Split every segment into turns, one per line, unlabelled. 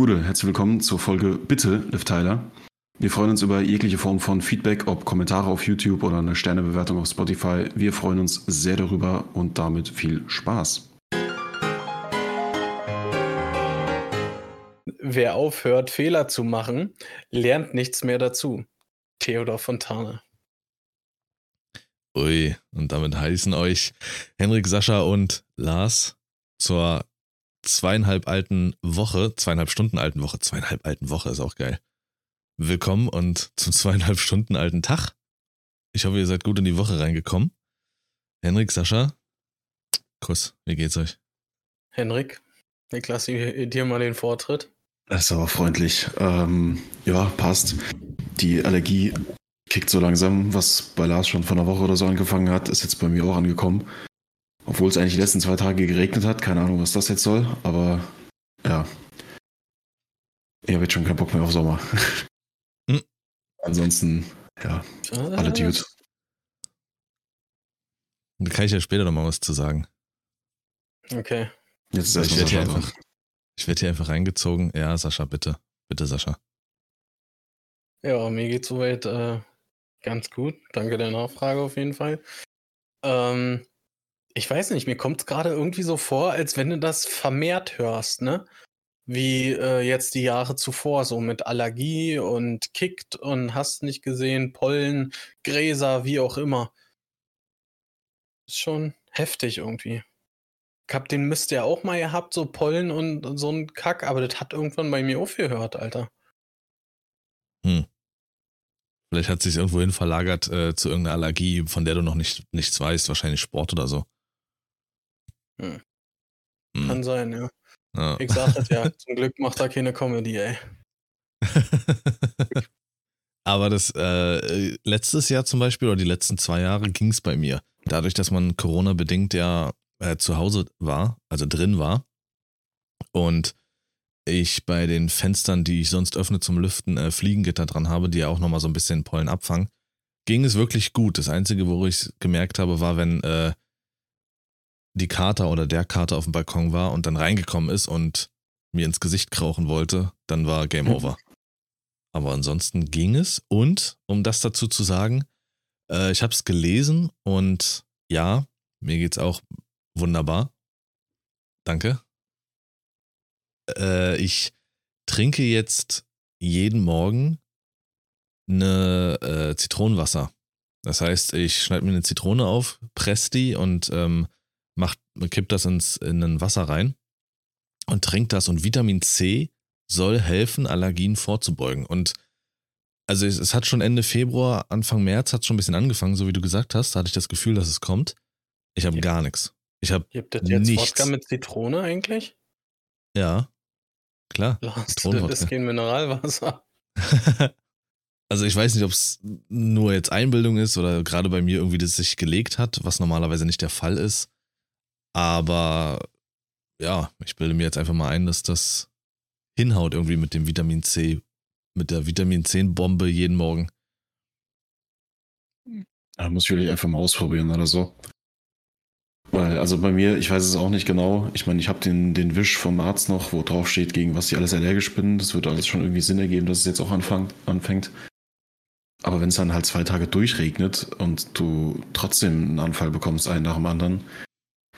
Gute, herzlich willkommen zur Folge Bitte, Liv Tyler. Wir freuen uns über jegliche Form von Feedback, ob Kommentare auf YouTube oder eine Sternebewertung auf Spotify. Wir freuen uns sehr darüber und damit viel Spaß.
Wer aufhört, Fehler zu machen, lernt nichts mehr dazu. Theodor Fontane.
Ui, und damit heißen euch Henrik, Sascha und Lars zur zweieinhalb alten Woche, zweieinhalb Stunden alten Woche, zweieinhalb alten Woche ist auch geil. Willkommen und zum zweieinhalb Stunden alten Tag. Ich hoffe, ihr seid gut in die Woche reingekommen. Henrik, Sascha, Kuss, wie geht's euch?
Henrik, ich lasse dir mal den Vortritt.
Das ist aber freundlich. Ähm, ja, passt. Die Allergie kickt so langsam, was bei Lars schon vor einer Woche oder so angefangen hat, ist jetzt bei mir auch angekommen. Obwohl es eigentlich die letzten zwei Tage geregnet hat. Keine Ahnung, was das jetzt soll. Aber ja. Ich habe jetzt schon keinen Bock mehr auf Sommer. Hm. Ansonsten, ja, ah. alle Dude.
Da kann ich ja später nochmal was zu sagen.
Okay.
Jetzt ist ich werde hier, einfach, ich werd hier einfach reingezogen. Ja, Sascha, bitte. Bitte, Sascha.
Ja, mir geht soweit äh, ganz gut. Danke der Nachfrage auf jeden Fall. Ähm, ich weiß nicht, mir kommt es gerade irgendwie so vor, als wenn du das vermehrt hörst, ne? Wie äh, jetzt die Jahre zuvor, so mit Allergie und kickt und hast nicht gesehen, Pollen, Gräser, wie auch immer. Ist schon heftig irgendwie. Ich hab den Mist ja auch mal gehabt, so Pollen und so ein Kack, aber das hat irgendwann bei mir aufgehört, Alter.
Hm. Vielleicht hat sich irgendwo hin verlagert äh, zu irgendeiner Allergie, von der du noch nicht, nichts weißt, wahrscheinlich Sport oder so.
Hm. Hm. Kann sein, ja. ja. Ich sag das ja, zum Glück macht er keine Comedy, ey.
Aber das äh, letztes Jahr zum Beispiel oder die letzten zwei Jahre ging es bei mir. Dadurch, dass man Corona-bedingt ja äh, zu Hause war, also drin war und ich bei den Fenstern, die ich sonst öffne zum Lüften, äh, Fliegengitter dran habe, die ja auch nochmal so ein bisschen Pollen abfangen, ging es wirklich gut. Das Einzige, wo ich gemerkt habe, war, wenn äh, die Kater oder der Kater auf dem Balkon war und dann reingekommen ist und mir ins Gesicht krauchen wollte, dann war Game mhm. Over. Aber ansonsten ging es. Und um das dazu zu sagen, äh, ich habe es gelesen und ja, mir geht's auch wunderbar. Danke. Äh, ich trinke jetzt jeden Morgen eine äh, Zitronenwasser. Das heißt, ich schneide mir eine Zitrone auf, presse die und ähm, macht, kippt das ins, in ein Wasser rein und trinkt das. Und Vitamin C soll helfen, Allergien vorzubeugen. Und also es, es, hat schon Ende Februar, Anfang März hat schon ein bisschen angefangen, so wie du gesagt hast. Da hatte ich das Gefühl, dass es kommt. Ich habe gar nichts. Ich habe
Gibt es jetzt nichts. Wodka mit Zitrone eigentlich?
Ja, klar.
Lars, das kein Mineralwasser.
also ich weiß nicht, ob es nur jetzt Einbildung ist oder gerade bei mir irgendwie das sich gelegt hat, was normalerweise nicht der Fall ist. Aber ja, ich bilde mir jetzt einfach mal ein, dass das hinhaut irgendwie mit dem Vitamin C, mit der Vitamin C-Bombe jeden Morgen.
Da muss ich wirklich einfach mal ausprobieren oder so. Weil, also bei mir, ich weiß es auch nicht genau. Ich meine, ich habe den, den Wisch vom Arzt noch, wo drauf steht, gegen was ich alles allergisch bin. Das wird alles schon irgendwie Sinn ergeben, dass es jetzt auch anfängt. anfängt. Aber wenn es dann halt zwei Tage durchregnet und du trotzdem einen Anfall bekommst, einen nach dem anderen,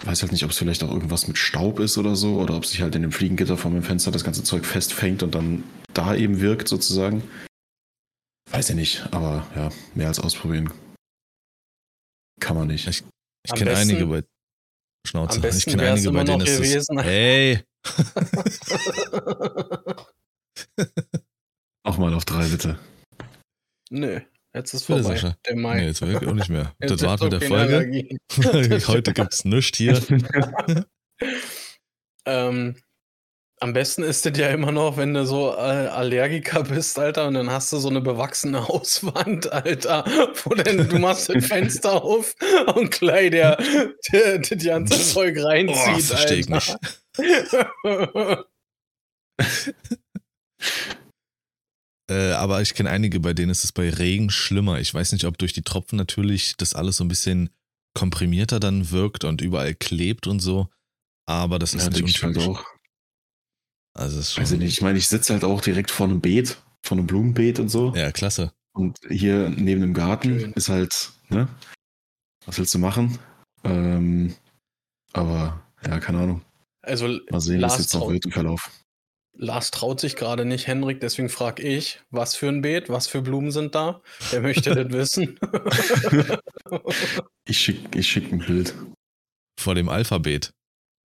weiß halt nicht, ob es vielleicht auch irgendwas mit Staub ist oder so, oder ob sich halt in dem Fliegengitter vor dem Fenster das ganze Zeug festfängt und dann da eben wirkt, sozusagen. Weiß ich nicht, aber ja, mehr als ausprobieren kann man nicht.
Ich, ich kenne einige bei Schnauze. Ich kenne einige bei denen ist gewesen. das. Hey!
auch mal auf drei, bitte.
Nö. Jetzt ist vorbei. Sascha.
Der Mai. Nee, jetzt wirklich auch nicht mehr. das war mit der Folge. Heute gibt es nichts hier.
ähm, am besten ist das ja immer noch, wenn du so äh, Allergiker bist, Alter, und dann hast du so eine bewachsene Hauswand, Alter, wo denn du machst das Fenster auf und gleich der, der, der die ganze Zeug reinzieht, oh, versteh ich Alter.
nicht. Äh, aber ich kenne einige, bei denen ist es bei Regen schlimmer. Ich weiß nicht, ob durch die Tropfen natürlich das alles so ein bisschen komprimierter dann wirkt und überall klebt und so. Aber das ist ja,
nicht halt auch.
Also ist schon,
Weiß ich nicht. Ich meine, ich sitze halt auch direkt vor einem Beet, vor einem Blumenbeet und so.
Ja, klasse.
Und hier neben dem Garten
Schön.
ist halt, ne? Was willst du machen? Ähm, aber ja, keine Ahnung.
Also
Mal sehen, was jetzt noch wird im Verlauf.
Lars traut sich gerade nicht, Henrik, deswegen frage ich, was für ein Beet, was für Blumen sind da? Wer möchte das wissen?
Ich schicke ich schick ein Bild.
Vor dem Alphabet.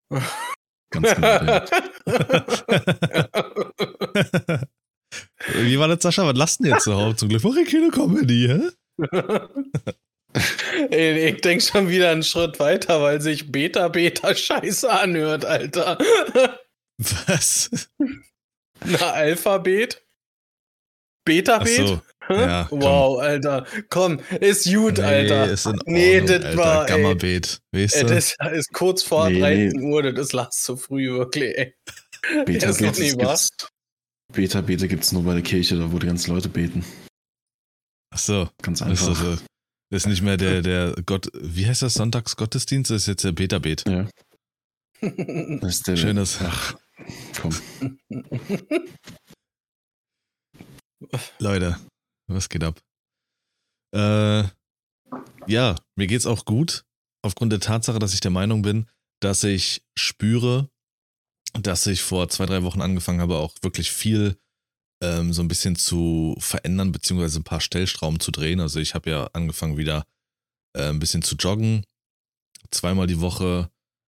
Ganz genau.
Wie war das, Sascha? Was lasst denn jetzt überhaupt? Zum Glück mache ich keine Comedy, hä?
Ey, ich denke schon wieder einen Schritt weiter, weil sich Beta Beta scheiße anhört, Alter.
Was?
Na, Alphabet? Beta
Ach
Bet?
so. Ja,
wow, Alter. Komm, ist gut, Alter.
ist in
Nee,
Ordnung,
das
Alter.
war, ey.
Gamma-Beet. Weißt du?
das ist kurz vor
Nee,
13 Uhr, das ist Lars zu früh, wirklich, ey.
Beta
ist noch
Bete
nie wahr.
gibt's, Beta Bete gibt's nur bei der Kirche, da wo die ganzen Leute beten.
Ach so.
Ganz
Das ist,
einfach.
also, das ist nicht mehr der, der Gott, wie heißt das, Sonntagsgottesdienst? Das ist jetzt der Beta-Bet.
ja, das ist der.
Schönes.
Ach, komm.
Leute, was geht ab? Äh, ja, mir geht's auch gut. Aufgrund der Tatsache, dass ich der Meinung bin, dass ich spüre, dass ich vor zwei, drei Wochen angefangen habe, auch wirklich viel ähm, so ein bisschen zu verändern, beziehungsweise ein paar Stellschrauben zu drehen. Also ich habe ja angefangen wieder äh, ein bisschen zu joggen, zweimal die Woche.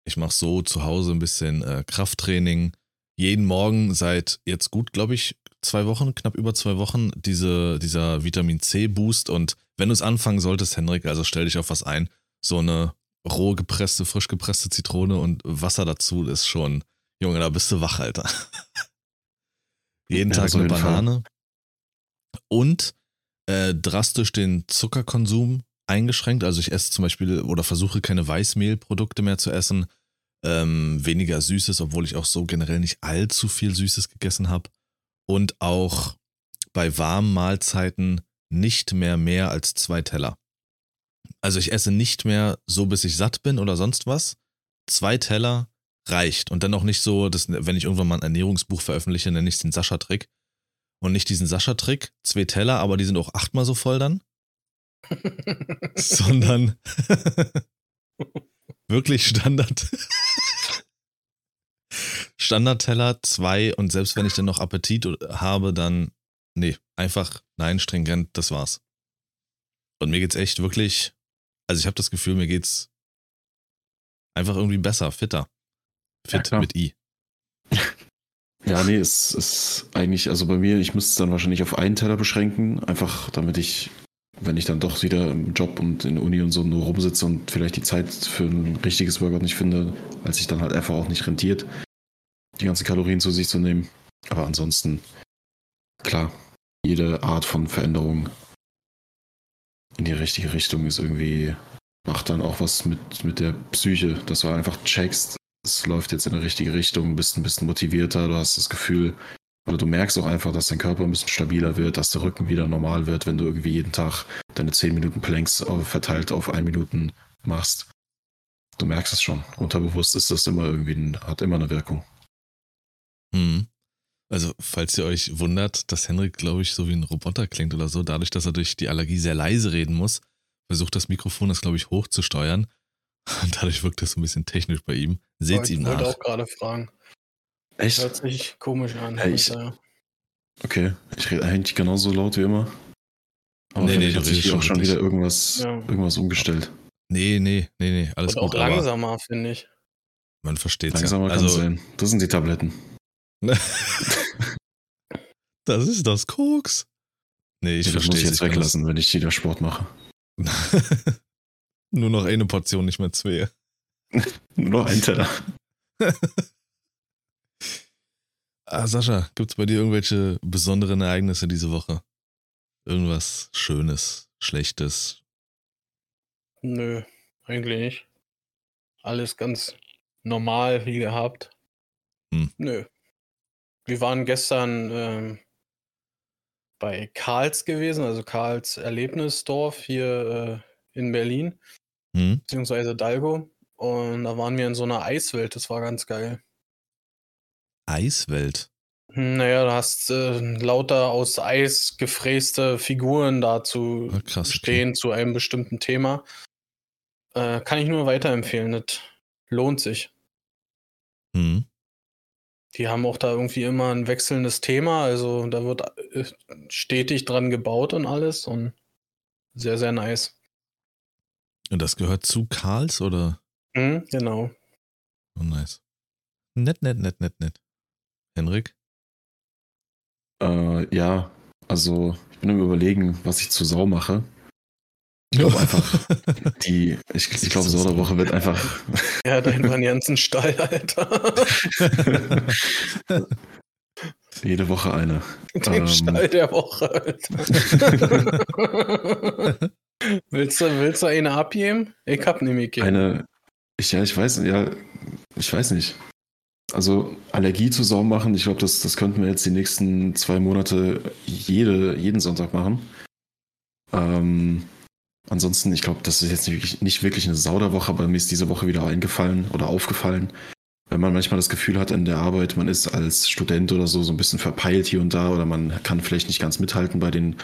Ich mache so zu Hause ein bisschen äh, Krafttraining. Jeden Morgen seit jetzt gut, glaube ich, zwei Wochen, knapp über zwei Wochen, diese, dieser Vitamin C-Boost. Und wenn du es anfangen solltest, Henrik, also stell dich auf was ein. So eine roh gepresste, frisch gepresste Zitrone und Wasser dazu ist schon, Junge, da bist du wach, Alter. Jeden
Ja,
Tag eine
Fall.
Banane. Und äh, drastisch den Zuckerkonsum eingeschränkt. Also ich esse zum Beispiel oder versuche keine Weißmehlprodukte mehr zu essen. Ähm, weniger Süßes, obwohl ich auch so generell nicht allzu viel Süßes gegessen habe. Und auch bei warmen Mahlzeiten nicht mehr mehr als zwei Teller. Also ich esse nicht mehr so, bis ich satt bin oder sonst was. Zwei Teller reicht. Und dann auch nicht so, dass, wenn ich irgendwann mal ein Ernährungsbuch veröffentliche, nenne ich es den Sascha-Trick. Und nicht diesen Sascha-Trick, zwei Teller, aber die sind auch achtmal so voll dann. sondern wirklich Standard. Standardteller, zwei und selbst wenn ich dann noch Appetit habe, dann nee, einfach nein, stringent, das war's. Und mir geht's echt wirklich, also ich habe das Gefühl, mir geht's einfach irgendwie besser, fitter.
Ja,
Fit
klar.
mit I.
Ja, nee, es ist eigentlich, also bei mir, ich müsste es dann wahrscheinlich auf einen Teller beschränken, einfach damit ich, wenn ich dann doch wieder im Job und in der Uni und so nur rumsitze und vielleicht die Zeit für ein richtiges Workout nicht finde, als sich dann halt einfach auch nicht rentiert, die ganzen Kalorien zu sich zu nehmen. Aber ansonsten, klar, jede Art von Veränderung in die richtige Richtung ist irgendwie, macht dann auch was mit, mit der Psyche, dass du einfach checkst, es läuft jetzt in die richtige Richtung, bist ein bisschen motivierter, du hast das Gefühl, oder du merkst auch einfach, dass dein Körper ein bisschen stabiler wird, dass der Rücken wieder normal wird, wenn du irgendwie jeden Tag deine 10 Minuten Planks verteilt auf 1 Minuten machst. Du merkst es schon. Unterbewusst ist das immer irgendwie, hat immer eine Wirkung.
Hm. Also, falls ihr euch wundert, dass Henrik, glaube ich, so wie ein Roboter klingt oder so, dadurch, dass er durch die Allergie sehr leise reden muss, versucht das Mikrofon das, glaube ich, hochzusteuern. Und dadurch wirkt das so ein bisschen technisch bei ihm. Seht's
ich
ihm
wollte
nach.
auch gerade fragen.
Echt?
Hört sich komisch an.
Ja, ich-. Okay. Ich rede eigentlich genauso laut wie immer. Aber
Nee, nee,
hat sich auch schon wieder irgendwas,
Ja.
irgendwas umgestellt.
Nee, nee, nee, nee, alles
Und auch
gut, aber
langsamer, finde ich.
man versteht's
Langsamer
ja.
kann es
Also,
sein. Das sind die Tabletten.
das ist das Koks. Nee, ich
Ich das muss
verstehe
ich jetzt weglassen, wenn ich wieder Sport mache.
Nur noch eine Portion, nicht mehr zwei.
Nur noch ein Teller.
Ah, Sascha, gibt's bei dir irgendwelche besonderen Ereignisse diese Woche? Irgendwas Schönes, Schlechtes?
Nö, eigentlich nicht. Alles ganz normal wie gehabt.
Hm.
Nö. Wir waren gestern ähm, bei Karls gewesen, also Karls Erlebnisdorf hier äh, in Berlin,
Hm?
beziehungsweise Dalgo. Und da waren wir in so einer Eiswelt, das war ganz geil.
Eiswelt.
Naja, du hast äh, lauter aus Eis gefräste Figuren dazu
Ah, krass, okay.
stehen zu einem bestimmten Thema. Äh, kann ich nur weiterempfehlen. Das lohnt sich.
Hm.
Die haben auch da irgendwie immer ein wechselndes Thema. Also da wird äh, stetig dran gebaut und alles. Und sehr, sehr nice.
Und das gehört zu Karls oder?
Mhm, genau.
Oh, nice. Nett, nett, nett, nett, nett. Henrik?
Äh, ja, also ich bin am überlegen, was ich zu Sau mache. Ich glaube einfach, die, ich, ich glaube, Sau der Woche wird einfach.
Ja, dein war einen ganzen Stall, Alter.
Jede Woche eine.
Den
Ähm.
Stall der Woche, Alter. willst, du, willst du eine abgeben? Ich hab nämlich.
Eine, ich, ja, ich weiß, ja, ich weiß nicht. Also Allergie zu Sau machen, ich glaube, das, das könnten wir jetzt die nächsten zwei Monate jede, jeden Sonntag machen. Ähm, ansonsten, ich glaube, das ist jetzt nicht wirklich, nicht wirklich eine Sauderwoche, aber mir ist diese Woche wieder eingefallen oder aufgefallen, wenn man manchmal das Gefühl hat in der Arbeit, man ist als Student oder so so ein bisschen verpeilt hier und da oder man kann vielleicht nicht ganz mithalten bei den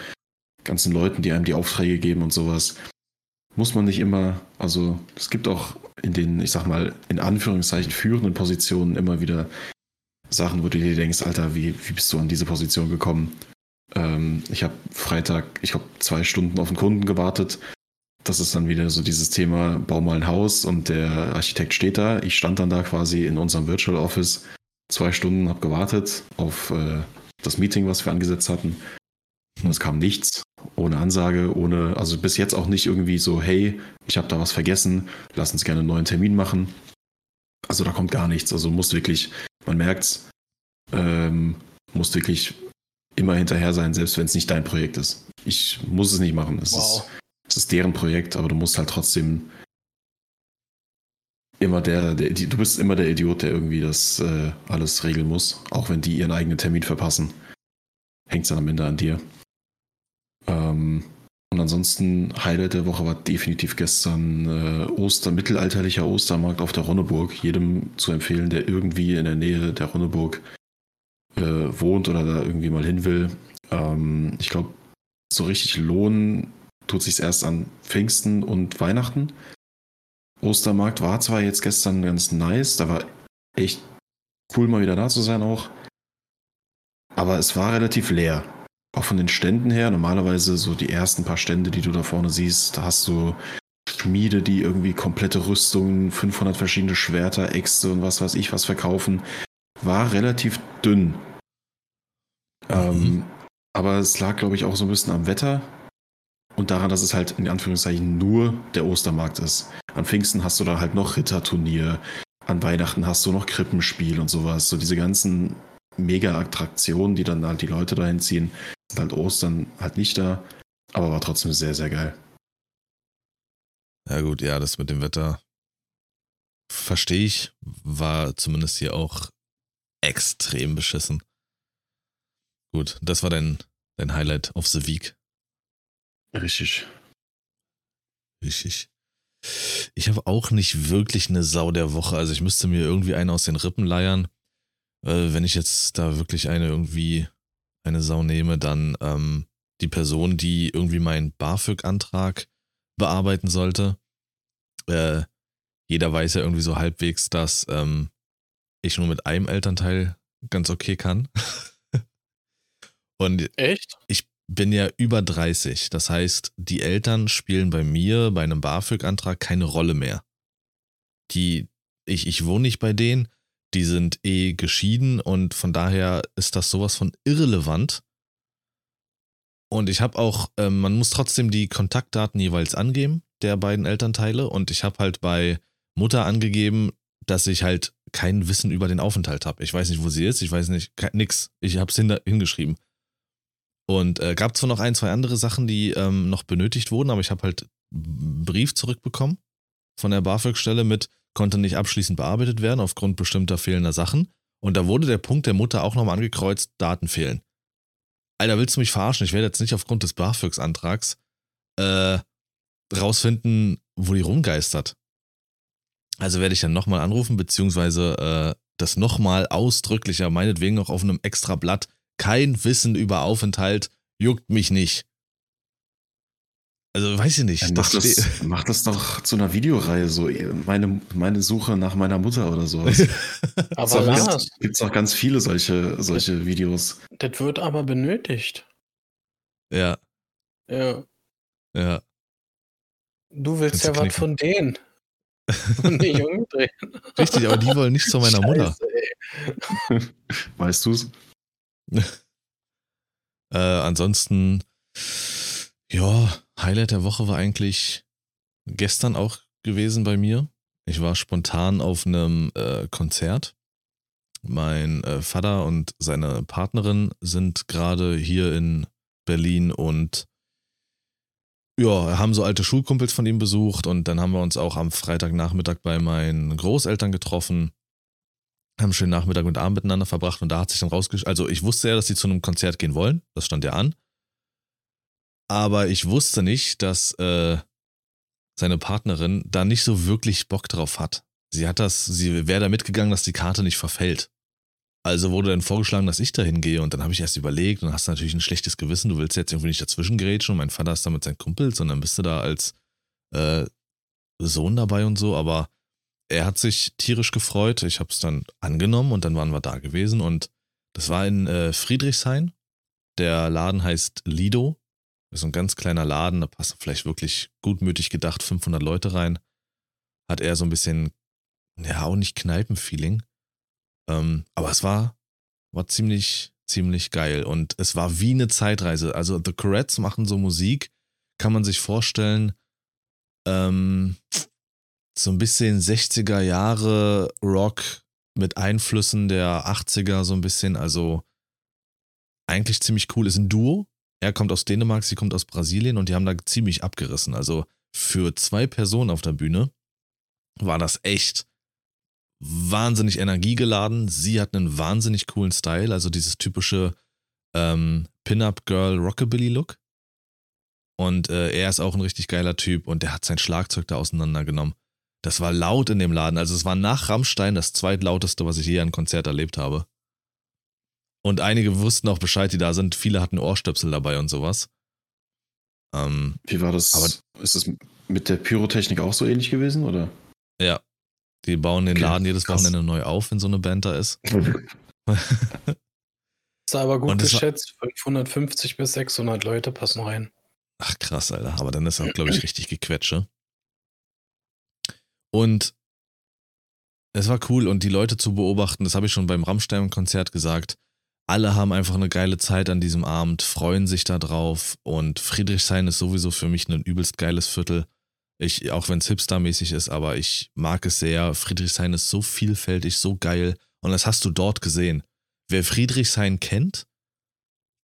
ganzen Leuten, die einem die Aufträge geben und sowas. Muss man nicht immer, also es gibt auch in den, ich sag mal, in Anführungszeichen führenden Positionen immer wieder Sachen, wo du dir denkst, Alter, wie, wie bist du an diese Position gekommen? Ähm, ich habe Freitag, ich habe zwei Stunden auf einen Kunden gewartet. Das ist dann wieder so dieses Thema, bau mal ein Haus und der Architekt steht da. Ich stand dann da quasi in unserem Virtual Office zwei Stunden, habe gewartet auf äh, das Meeting, was wir angesetzt hatten. Und es kam nichts, ohne Ansage, ohne, also bis jetzt auch nicht irgendwie so, hey, ich habe da was vergessen, lass uns gerne einen neuen Termin machen. Also da kommt gar nichts. Also muss wirklich, man merkt's, ähm, muss wirklich immer hinterher sein, selbst wenn es nicht dein Projekt ist. Ich muss es nicht machen. Es,
Wow.
ist, es ist deren Projekt, aber du musst halt trotzdem immer der, der du bist immer der Idiot, der irgendwie das äh, alles regeln muss, auch wenn die ihren eigenen Termin verpassen. Hängt dann am Ende an dir. Ähm, und ansonsten, Highlight der Woche war definitiv gestern äh, Oster, mittelalterlicher Ostermarkt auf der Ronneburg. Jedem zu empfehlen, der irgendwie in der Nähe der Ronneburg äh, wohnt oder da irgendwie mal hin will. Ähm, ich glaube, so richtig lohnen tut sich erst an Pfingsten und Weihnachten. Ostermarkt war zwar jetzt gestern ganz nice, da war echt cool mal wieder da zu sein auch. Aber es war relativ leer. Auch von den Ständen her. Normalerweise so die ersten paar Stände, die du da vorne siehst, da hast du Schmiede, die irgendwie komplette Rüstungen, 500 verschiedene Schwerter, Äxte und was weiß ich was verkaufen. War relativ dünn. Ähm, aber es lag, glaube ich, auch so ein bisschen am Wetter und daran, dass es halt in Anführungszeichen nur der Ostermarkt ist. An Pfingsten hast du da halt noch Ritterturnier, an Weihnachten hast du noch Krippenspiel und sowas. So diese ganzen Mega-Attraktionen, die dann halt die Leute dahin ziehen, sind halt Ostern halt nicht da, aber war trotzdem sehr, sehr geil.
Ja, gut, ja, das mit dem Wetter verstehe ich. War zumindest hier auch extrem beschissen. Gut, das war dein, dein Highlight of the Week.
Richtig.
Richtig. Ich habe auch nicht wirklich eine Sau der Woche. Also ich müsste mir irgendwie eine aus den Rippen leiern. Äh, wenn ich jetzt da wirklich eine irgendwie eine Sau nehme, dann ähm, die Person, die irgendwie meinen BAföG-Antrag bearbeiten sollte. Äh, jeder weiß ja irgendwie so halbwegs, dass ähm, ich nur mit einem Elternteil ganz okay kann. Und
Echt?
ich bin ja über 30. Das heißt, die Eltern spielen bei mir bei einem BAföG-Antrag keine Rolle mehr. Die, ich, ich wohne nicht bei denen, die sind eh geschieden und von daher ist das sowas von irrelevant. Und ich habe auch, ähm, man muss trotzdem die Kontaktdaten jeweils angeben, der beiden Elternteile. Und ich habe halt bei Mutter angegeben, dass ich halt kein Wissen über den Aufenthalt habe. Ich weiß nicht, wo sie ist, ich weiß nicht, ke- nix. Ich habe es hin, hingeschrieben. Und äh, gab zwar noch ein, zwei andere Sachen, die ähm, noch benötigt wurden, aber ich habe halt einen Brief zurückbekommen von der BAföG-Stelle mit, konnte nicht abschließend bearbeitet werden aufgrund bestimmter fehlender Sachen. Und da wurde der Punkt der Mutter auch nochmal angekreuzt, Daten fehlen. Alter, willst du mich verarschen? Ich werde jetzt nicht aufgrund des BAföGs-Antrags äh, rausfinden, wo die rumgeistert. Also werde ich dann nochmal anrufen, beziehungsweise äh, das nochmal ausdrücklicher, meinetwegen noch auf einem extra Blatt, kein Wissen über Aufenthalt, juckt mich nicht. Also weiß ich nicht.
Dann mach, das, mach das doch zu einer Videoreihe, so meine, meine Suche nach meiner Mutter oder sowas.
aber Lars,
gibt es auch ganz viele solche, solche Videos.
Das wird aber benötigt.
Ja.
Ja.
Ja.
Du willst
Kannst
ja was von denen. Und nicht umdrehen.
Richtig, aber die wollen nicht zu meiner Mutter.
Scheiße, ey.
Weißt du's?
Äh, ansonsten, ja, Highlight der Woche war eigentlich gestern auch gewesen bei mir. Ich war spontan auf einem äh, Konzert. Mein äh, Vater und seine Partnerin sind gerade hier in Berlin und ja, haben so alte Schulkumpels von ihm besucht und dann haben wir uns auch am Freitagnachmittag bei meinen Großeltern getroffen, haben einen schönen Nachmittag und Abend miteinander verbracht und da hat sich dann rausgestellt, also ich wusste ja, dass sie zu einem Konzert gehen wollen, das stand ja an, aber ich wusste nicht, dass äh, seine Partnerin da nicht so wirklich Bock drauf hat. Sie hat das, sie wäre da mitgegangen, dass die Karte nicht verfällt. Also wurde dann vorgeschlagen, dass ich da hingehe und dann habe ich erst überlegt und hast natürlich ein schlechtes Gewissen, du willst jetzt irgendwie nicht dazwischen gerätschen und mein Vater ist da mit seinen Kumpels und dann bist du da als äh, Sohn dabei und so, aber er hat sich tierisch gefreut, ich habe es dann angenommen und dann waren wir da gewesen und das war in äh, Friedrichshain, der Laden heißt Lido, das ist ein ganz kleiner Laden, da passen vielleicht wirklich gutmütig gedacht 500 Leute rein, hat er so ein bisschen, ja auch nicht Kneipenfeeling, ähm, aber es war, war ziemlich, ziemlich geil. Und es war wie eine Zeitreise. Also The Corettes machen so Musik, kann man sich vorstellen, ähm, so ein bisschen 60er Jahre Rock mit Einflüssen der 80er, so ein bisschen. Also eigentlich ziemlich cool. Ist ein Duo. Er kommt aus Dänemark, sie kommt aus Brasilien und die haben da ziemlich abgerissen. Also für zwei Personen auf der Bühne war das echt wahnsinnig energiegeladen. Sie hat einen wahnsinnig coolen Style, also dieses typische ähm, Pin-Up-Girl-Rockabilly-Look. Und äh, er ist auch ein richtig geiler Typ und der hat sein Schlagzeug da auseinandergenommen. Das war laut in dem Laden. Also es war nach Rammstein das zweitlauteste, was ich je an Konzert erlebt habe. Und einige wussten auch Bescheid, die da sind. Viele hatten Ohrstöpsel dabei und sowas. Ähm,
Wie war das?
Aber-
ist es mit der Pyrotechnik auch so ähnlich gewesen, oder?
ja. Die bauen den Laden jedes
krass.
Wochenende neu auf, wenn so eine Band da ist.
Ist aber gut geschätzt. 550 bis 600 Leute passen rein.
Ach krass, Alter. Aber dann ist er, glaube ich, richtig gequetsche. Und es war cool und die Leute zu beobachten, das habe ich schon beim Rammstein-Konzert gesagt. Alle haben einfach eine geile Zeit an diesem Abend, freuen sich da drauf und Friedrichshain ist sowieso für mich ein übelst geiles Viertel. Ich, auch wenn es hipstermäßig ist, aber ich mag es sehr. Friedrichshain ist so vielfältig, so geil und das hast du dort gesehen. Wer Friedrichshain kennt,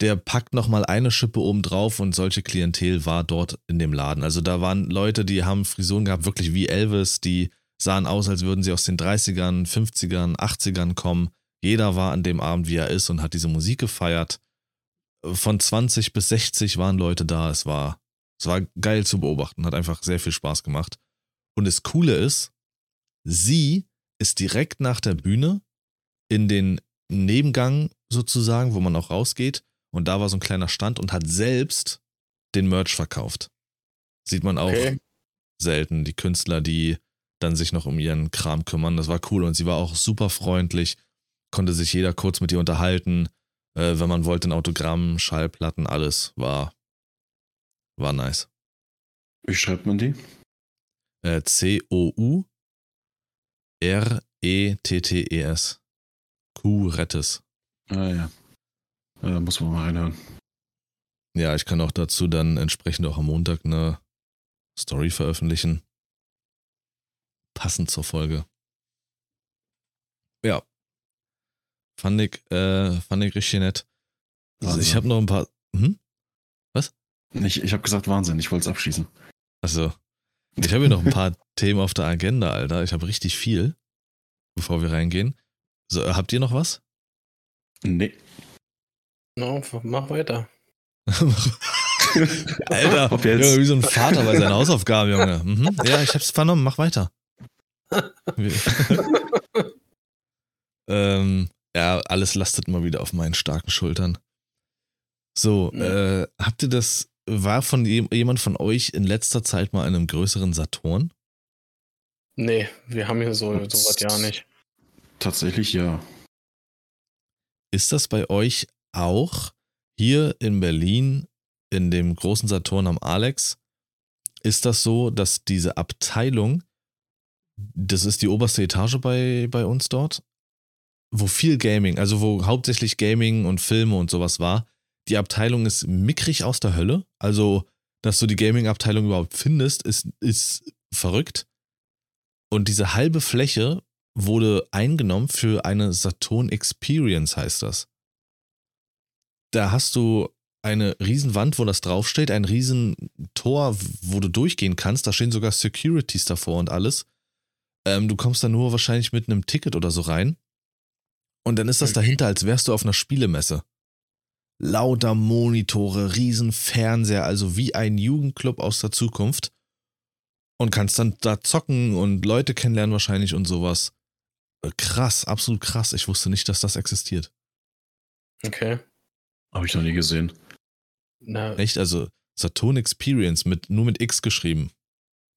der packt nochmal eine Schippe oben drauf und solche Klientel war dort in dem Laden. Also da waren Leute, die haben Frisuren gehabt, wirklich wie Elvis, die sahen aus, als würden sie aus den 30ern, 50ern, 80ern kommen. Jeder war an dem Abend, wie er ist und hat diese Musik gefeiert. Von 20 bis 60 waren Leute da. Es war, es war geil zu beobachten, hat einfach sehr viel Spaß gemacht. Und das Coole ist, sie ist direkt nach der Bühne in den Nebengang sozusagen, wo man auch rausgeht. Und da war so ein kleiner Stand und hat selbst den Merch verkauft. Sieht man auch
Okay.
selten, die Künstler, die dann sich noch um ihren Kram kümmern. Das war cool und sie war auch super freundlich. Konnte sich jeder kurz mit ihr unterhalten. Äh, wenn man wollte, ein Autogramm, Schallplatten, alles war, war nice.
Wie schreibt man die?
Äh, C-O-U-R-E-T-T-E-S. Q-Rettes.
Ah ja. ja. Da muss man mal reinhören.
Ja, ich kann auch dazu dann entsprechend auch am Montag eine Story veröffentlichen. Passend zur Folge. Ja. Fand ich, äh, fand ich richtig nett. Also ich
Wahnsinn.
habe noch ein paar. Hm?
Ich, ich habe gesagt Wahnsinn, ich wollte es abschießen.
Also, ich habe hier noch ein paar Themen auf der Agenda, Alter. Ich habe richtig viel, bevor wir reingehen. So, äh, habt ihr noch was?
Nee.
No, mach weiter.
Alter,
Ob jetzt?
Junge, wie so ein Vater bei seinen Hausaufgaben, Junge. Mhm. Ja, ich hab's vernommen, mach weiter. Ähm, ja, alles lastet mal wieder auf meinen starken Schultern. So, äh, habt ihr das, war von jem- jemand von euch in letzter Zeit mal in einem größeren Saturn?
Nee, wir haben hier so sowas ja nicht.
Tatsächlich ja.
Ist das bei euch auch hier in Berlin in dem großen Saturn am Alex? Ist das so, dass diese Abteilung, das ist die oberste Etage bei, bei uns dort, wo viel Gaming, also wo hauptsächlich Gaming und Filme und sowas war, die Abteilung ist mickrig aus der Hölle. Also, dass du die Gaming-Abteilung überhaupt findest, ist, ist verrückt. Und diese halbe Fläche wurde eingenommen für eine Saturn Experience, heißt das. Da hast du eine Riesenwand, wo das draufsteht, ein Riesentor, wo du durchgehen kannst. Da stehen sogar Securities davor und alles. Ähm, du kommst da nur wahrscheinlich mit einem Ticket oder so rein. Und dann ist das dahinter, als wärst du auf einer Spielemesse. Lauter Monitore, Riesenfernseher, also wie ein Jugendclub aus der Zukunft. Und kannst dann da zocken und Leute kennenlernen wahrscheinlich und sowas. Äh, Krass, absolut krass. Ich wusste nicht, dass das existiert.
Okay.
Habe ich noch nie gesehen.
Na,
Echt? Also Saturn Experience mit nur mit X geschrieben.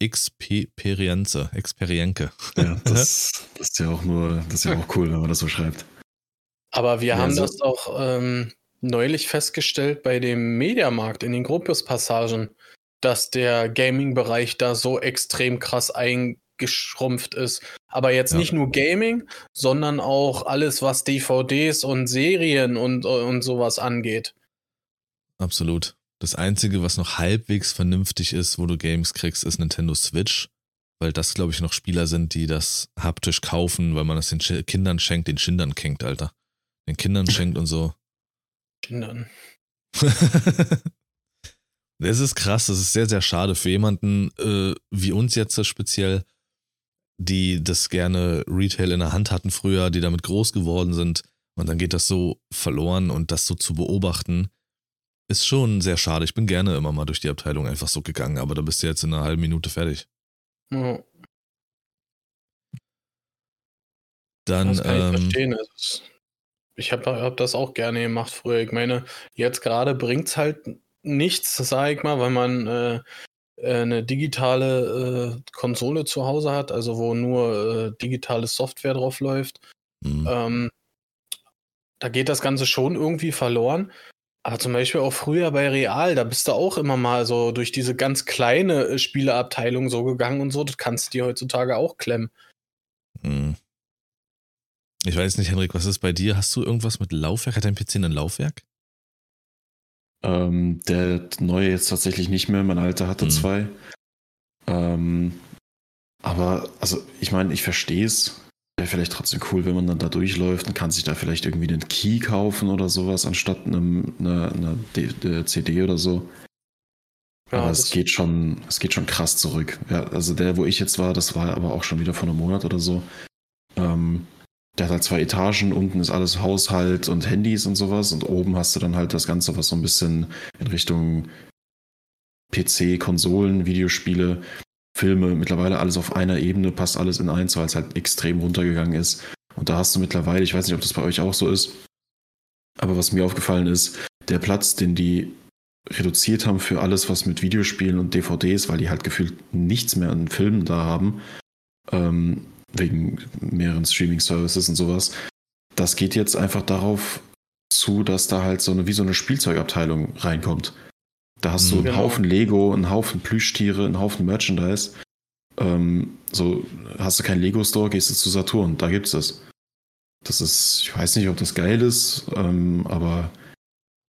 Experience, Experienke.
Ja, das, das ist ja auch nur, das ist ja auch cool, wenn man das so schreibt.
aber wir
Ja,
haben
so-
das auch ähm, neulich festgestellt bei dem Mediamarkt in den Gropius-Passagen, dass der Gaming-Bereich da so extrem krass eingeschrumpft ist. Aber jetzt
Ja.
nicht nur Gaming, sondern auch alles, was DVDs und Serien und, und sowas angeht.
Absolut. Das Einzige, was noch halbwegs vernünftig ist, wo du Games kriegst, ist Nintendo Switch. Weil das, glaube ich, noch Spieler sind, die das haptisch kaufen, weil man das den Kindern schenkt, den Schindern kennt, Alter. Den Kindern schenkt und so.
Kindern.
Das ist krass, das ist sehr, sehr schade für jemanden äh, wie uns jetzt speziell, die das gerne Retail in der Hand hatten früher, die damit groß geworden sind. Und dann geht das so verloren und das so zu beobachten, ist schon sehr schade. Ich bin gerne immer mal durch die Abteilung einfach so gegangen, aber da bist du jetzt in einer halben Minute fertig.
Ja,
Dann,
das kann ich
ähm,
verstehen. Also, ich habe hab das auch gerne gemacht früher. Ich meine, jetzt gerade bringt es halt nichts, sage ich mal, weil man äh, äh, eine digitale äh, Konsole zu Hause hat, also wo nur äh, digitale Software drauf läuft.
mh,
Ähm, da geht das Ganze schon irgendwie verloren. Aber zum Beispiel auch früher bei Real, da bist du auch immer mal so durch diese ganz kleine äh, Spieleabteilung so gegangen und so. Das kannst du dir heutzutage auch klemmen.
mh. Ich weiß nicht, Henrik, was ist bei dir? Hast du irgendwas mit Laufwerk? Hat dein PC ein Laufwerk?
Ähm, der neue jetzt tatsächlich nicht mehr, mein alter hatte
Mhm.
zwei. Ähm, aber, also, ich meine, ich verstehe es. Wäre vielleicht trotzdem cool, wenn man dann da durchläuft und kann sich da vielleicht irgendwie einen Key kaufen oder sowas, anstatt einem, einer, einer D D CD oder so.
Ja,
aber es geht schon, es geht schon krass zurück. Ja, also der, wo ich jetzt war, das war aber auch schon wieder vor einem Monat oder so. Ähm, der hat halt zwei Etagen, unten ist alles Haushalt und Handys und sowas und oben hast du dann halt das Ganze, was so ein bisschen in Richtung PC, Konsolen, Videospiele, Filme, mittlerweile alles auf einer Ebene, passt alles in eins, weil es halt extrem runtergegangen ist. Und da hast du mittlerweile, ich weiß nicht, ob das bei euch auch so ist, aber was mir aufgefallen ist, der Platz, den die reduziert haben für alles, was mit Videospielen und DVDs, weil die halt gefühlt nichts mehr an Filmen da haben, ähm, wegen mehreren Streaming-Services und sowas. Das geht jetzt einfach darauf zu, dass da halt so eine, wie so eine Spielzeugabteilung reinkommt. Da hast du einen
Genau.
Haufen Lego, einen Haufen Plüschtiere, einen Haufen Merchandise. Ähm, so, hast du keinen Lego-Store, gehst du zu Saturn, da gibt's es. Das ist, ich weiß nicht, ob das geil ist, ähm, aber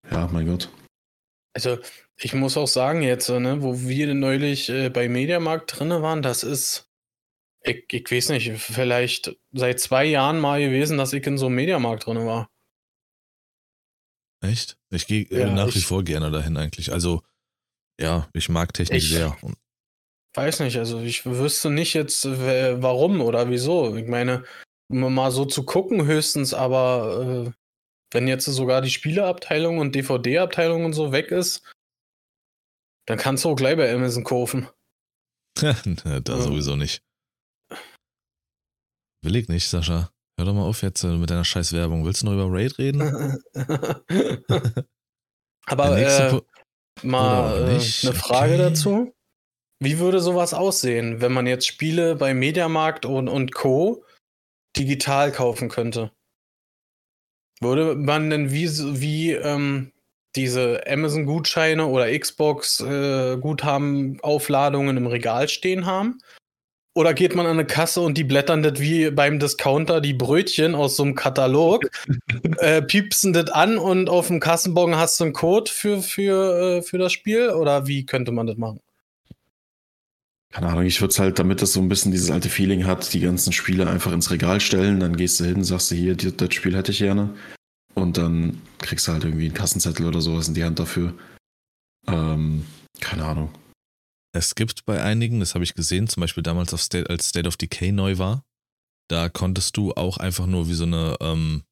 ja, mein Gott.
Also, ich muss auch sagen, jetzt, ne, wo wir neulich äh, bei Mediamarkt drin waren, das ist, ich, ich weiß nicht, vielleicht seit zwei Jahren mal gewesen, dass ich in so einem Mediamarkt drin war.
Echt? Ich gehe äh,
Ja,
nach wie
ich-
vor gerne dahin eigentlich. Also, ja, ich mag Technik
Ich-
sehr.
Weiß nicht, also ich wüsste nicht jetzt, warum oder wieso. Ich meine, um mal so zu gucken höchstens, aber äh, wenn jetzt sogar die Spieleabteilung und DVD-Abteilung und so weg ist, dann kannst du auch gleich bei Amazon kaufen.
da
Ja.
sowieso nicht. Will ich nicht, Sascha. Hör doch mal auf jetzt äh, mit deiner scheiß Werbung. Willst du noch über Raid reden?
Aber äh, mal äh, eine Frage
Okay.
dazu. Wie würde sowas aussehen, wenn man jetzt Spiele bei Mediamarkt und, und Co. digital kaufen könnte? Würde man denn wie, wie ähm, diese Amazon-Gutscheine oder Xbox-Guthaben-Aufladungen im Regal stehen haben? Oder geht man an eine Kasse und die blättern das wie beim Discounter die Brötchen aus so einem Katalog, äh, piepsen das an und auf dem Kassenbon hast du einen Code für, für, äh, für das Spiel? Oder wie könnte man das machen?
Keine Ahnung, ich würde es halt, damit das so ein bisschen dieses alte Feeling hat, die ganzen Spiele einfach ins Regal stellen, dann gehst du hin, sagst du hier, das Spiel hätte ich gerne. Und dann kriegst du halt irgendwie einen Kassenzettel oder sowas in die Hand dafür. Ähm, keine Ahnung.
Es gibt bei einigen, das habe ich gesehen, zum Beispiel damals auf State, als State of Decay neu war, da konntest du auch einfach nur wie so eine ähm,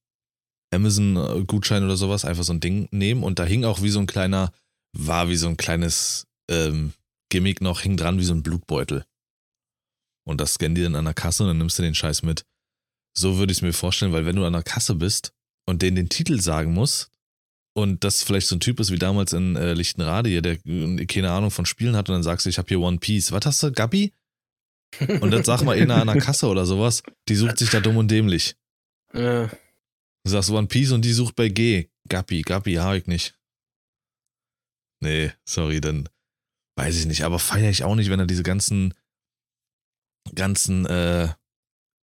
Amazon-Gutschein oder sowas einfach so ein Ding nehmen und da hing auch wie so ein kleiner, war wie so ein kleines ähm, Gimmick noch, hing dran wie so ein Blutbeutel. Und das scannen die dann an der Kasse und dann nimmst du den Scheiß mit. So würde ich es mir vorstellen, weil wenn du an der Kasse bist und denen den Titel sagen musst, und das vielleicht so ein Typ ist wie damals in äh, Lichtenrade hier, der äh, keine Ahnung von Spielen hat und dann sagst du, ich habe hier One Piece. Was hast du, Gabi? Und dann sag mal einer an der Kasse oder sowas, die sucht sich da dumm und dämlich.
äh,
Du sagst One Piece und die sucht bei G. Gabi, Gabi, hab ich nicht. Nee, sorry, dann weiß ich nicht. Aber feiere ich auch nicht, wenn da diese ganzen, ganzen äh,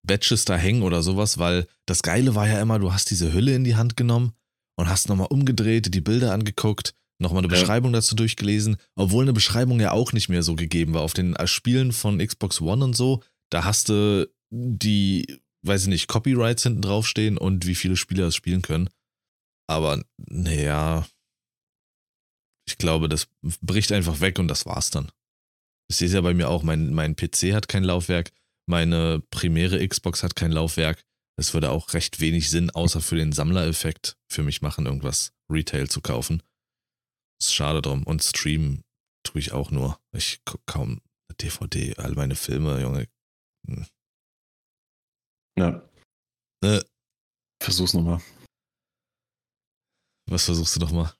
Badges da hängen oder sowas, weil das Geile war ja immer, du hast diese Hülle in die Hand genommen und hast nochmal umgedreht, die Bilder angeguckt, nochmal eine
Ja.
Beschreibung dazu durchgelesen, obwohl eine Beschreibung ja auch nicht mehr so gegeben war. Auf den äh, Spielen von Xbox One und so, da hast du die, weiß ich nicht, Copyrights hinten draufstehen und wie viele Spieler das spielen können. Aber naja, ich glaube, das bricht einfach weg und das war's dann. Das ist ja bei mir auch, mein, mein PC hat kein Laufwerk, meine primäre Xbox hat kein Laufwerk. Es würde auch recht wenig Sinn, außer für den Sammlereffekt, für mich machen, irgendwas Retail zu kaufen. Ist schade drum. Und streamen tue ich auch nur. Ich gucke kaum DVD, all meine Filme, Junge.
Ja.
Äh,
Versuch's nochmal.
was versuchst du doch mal?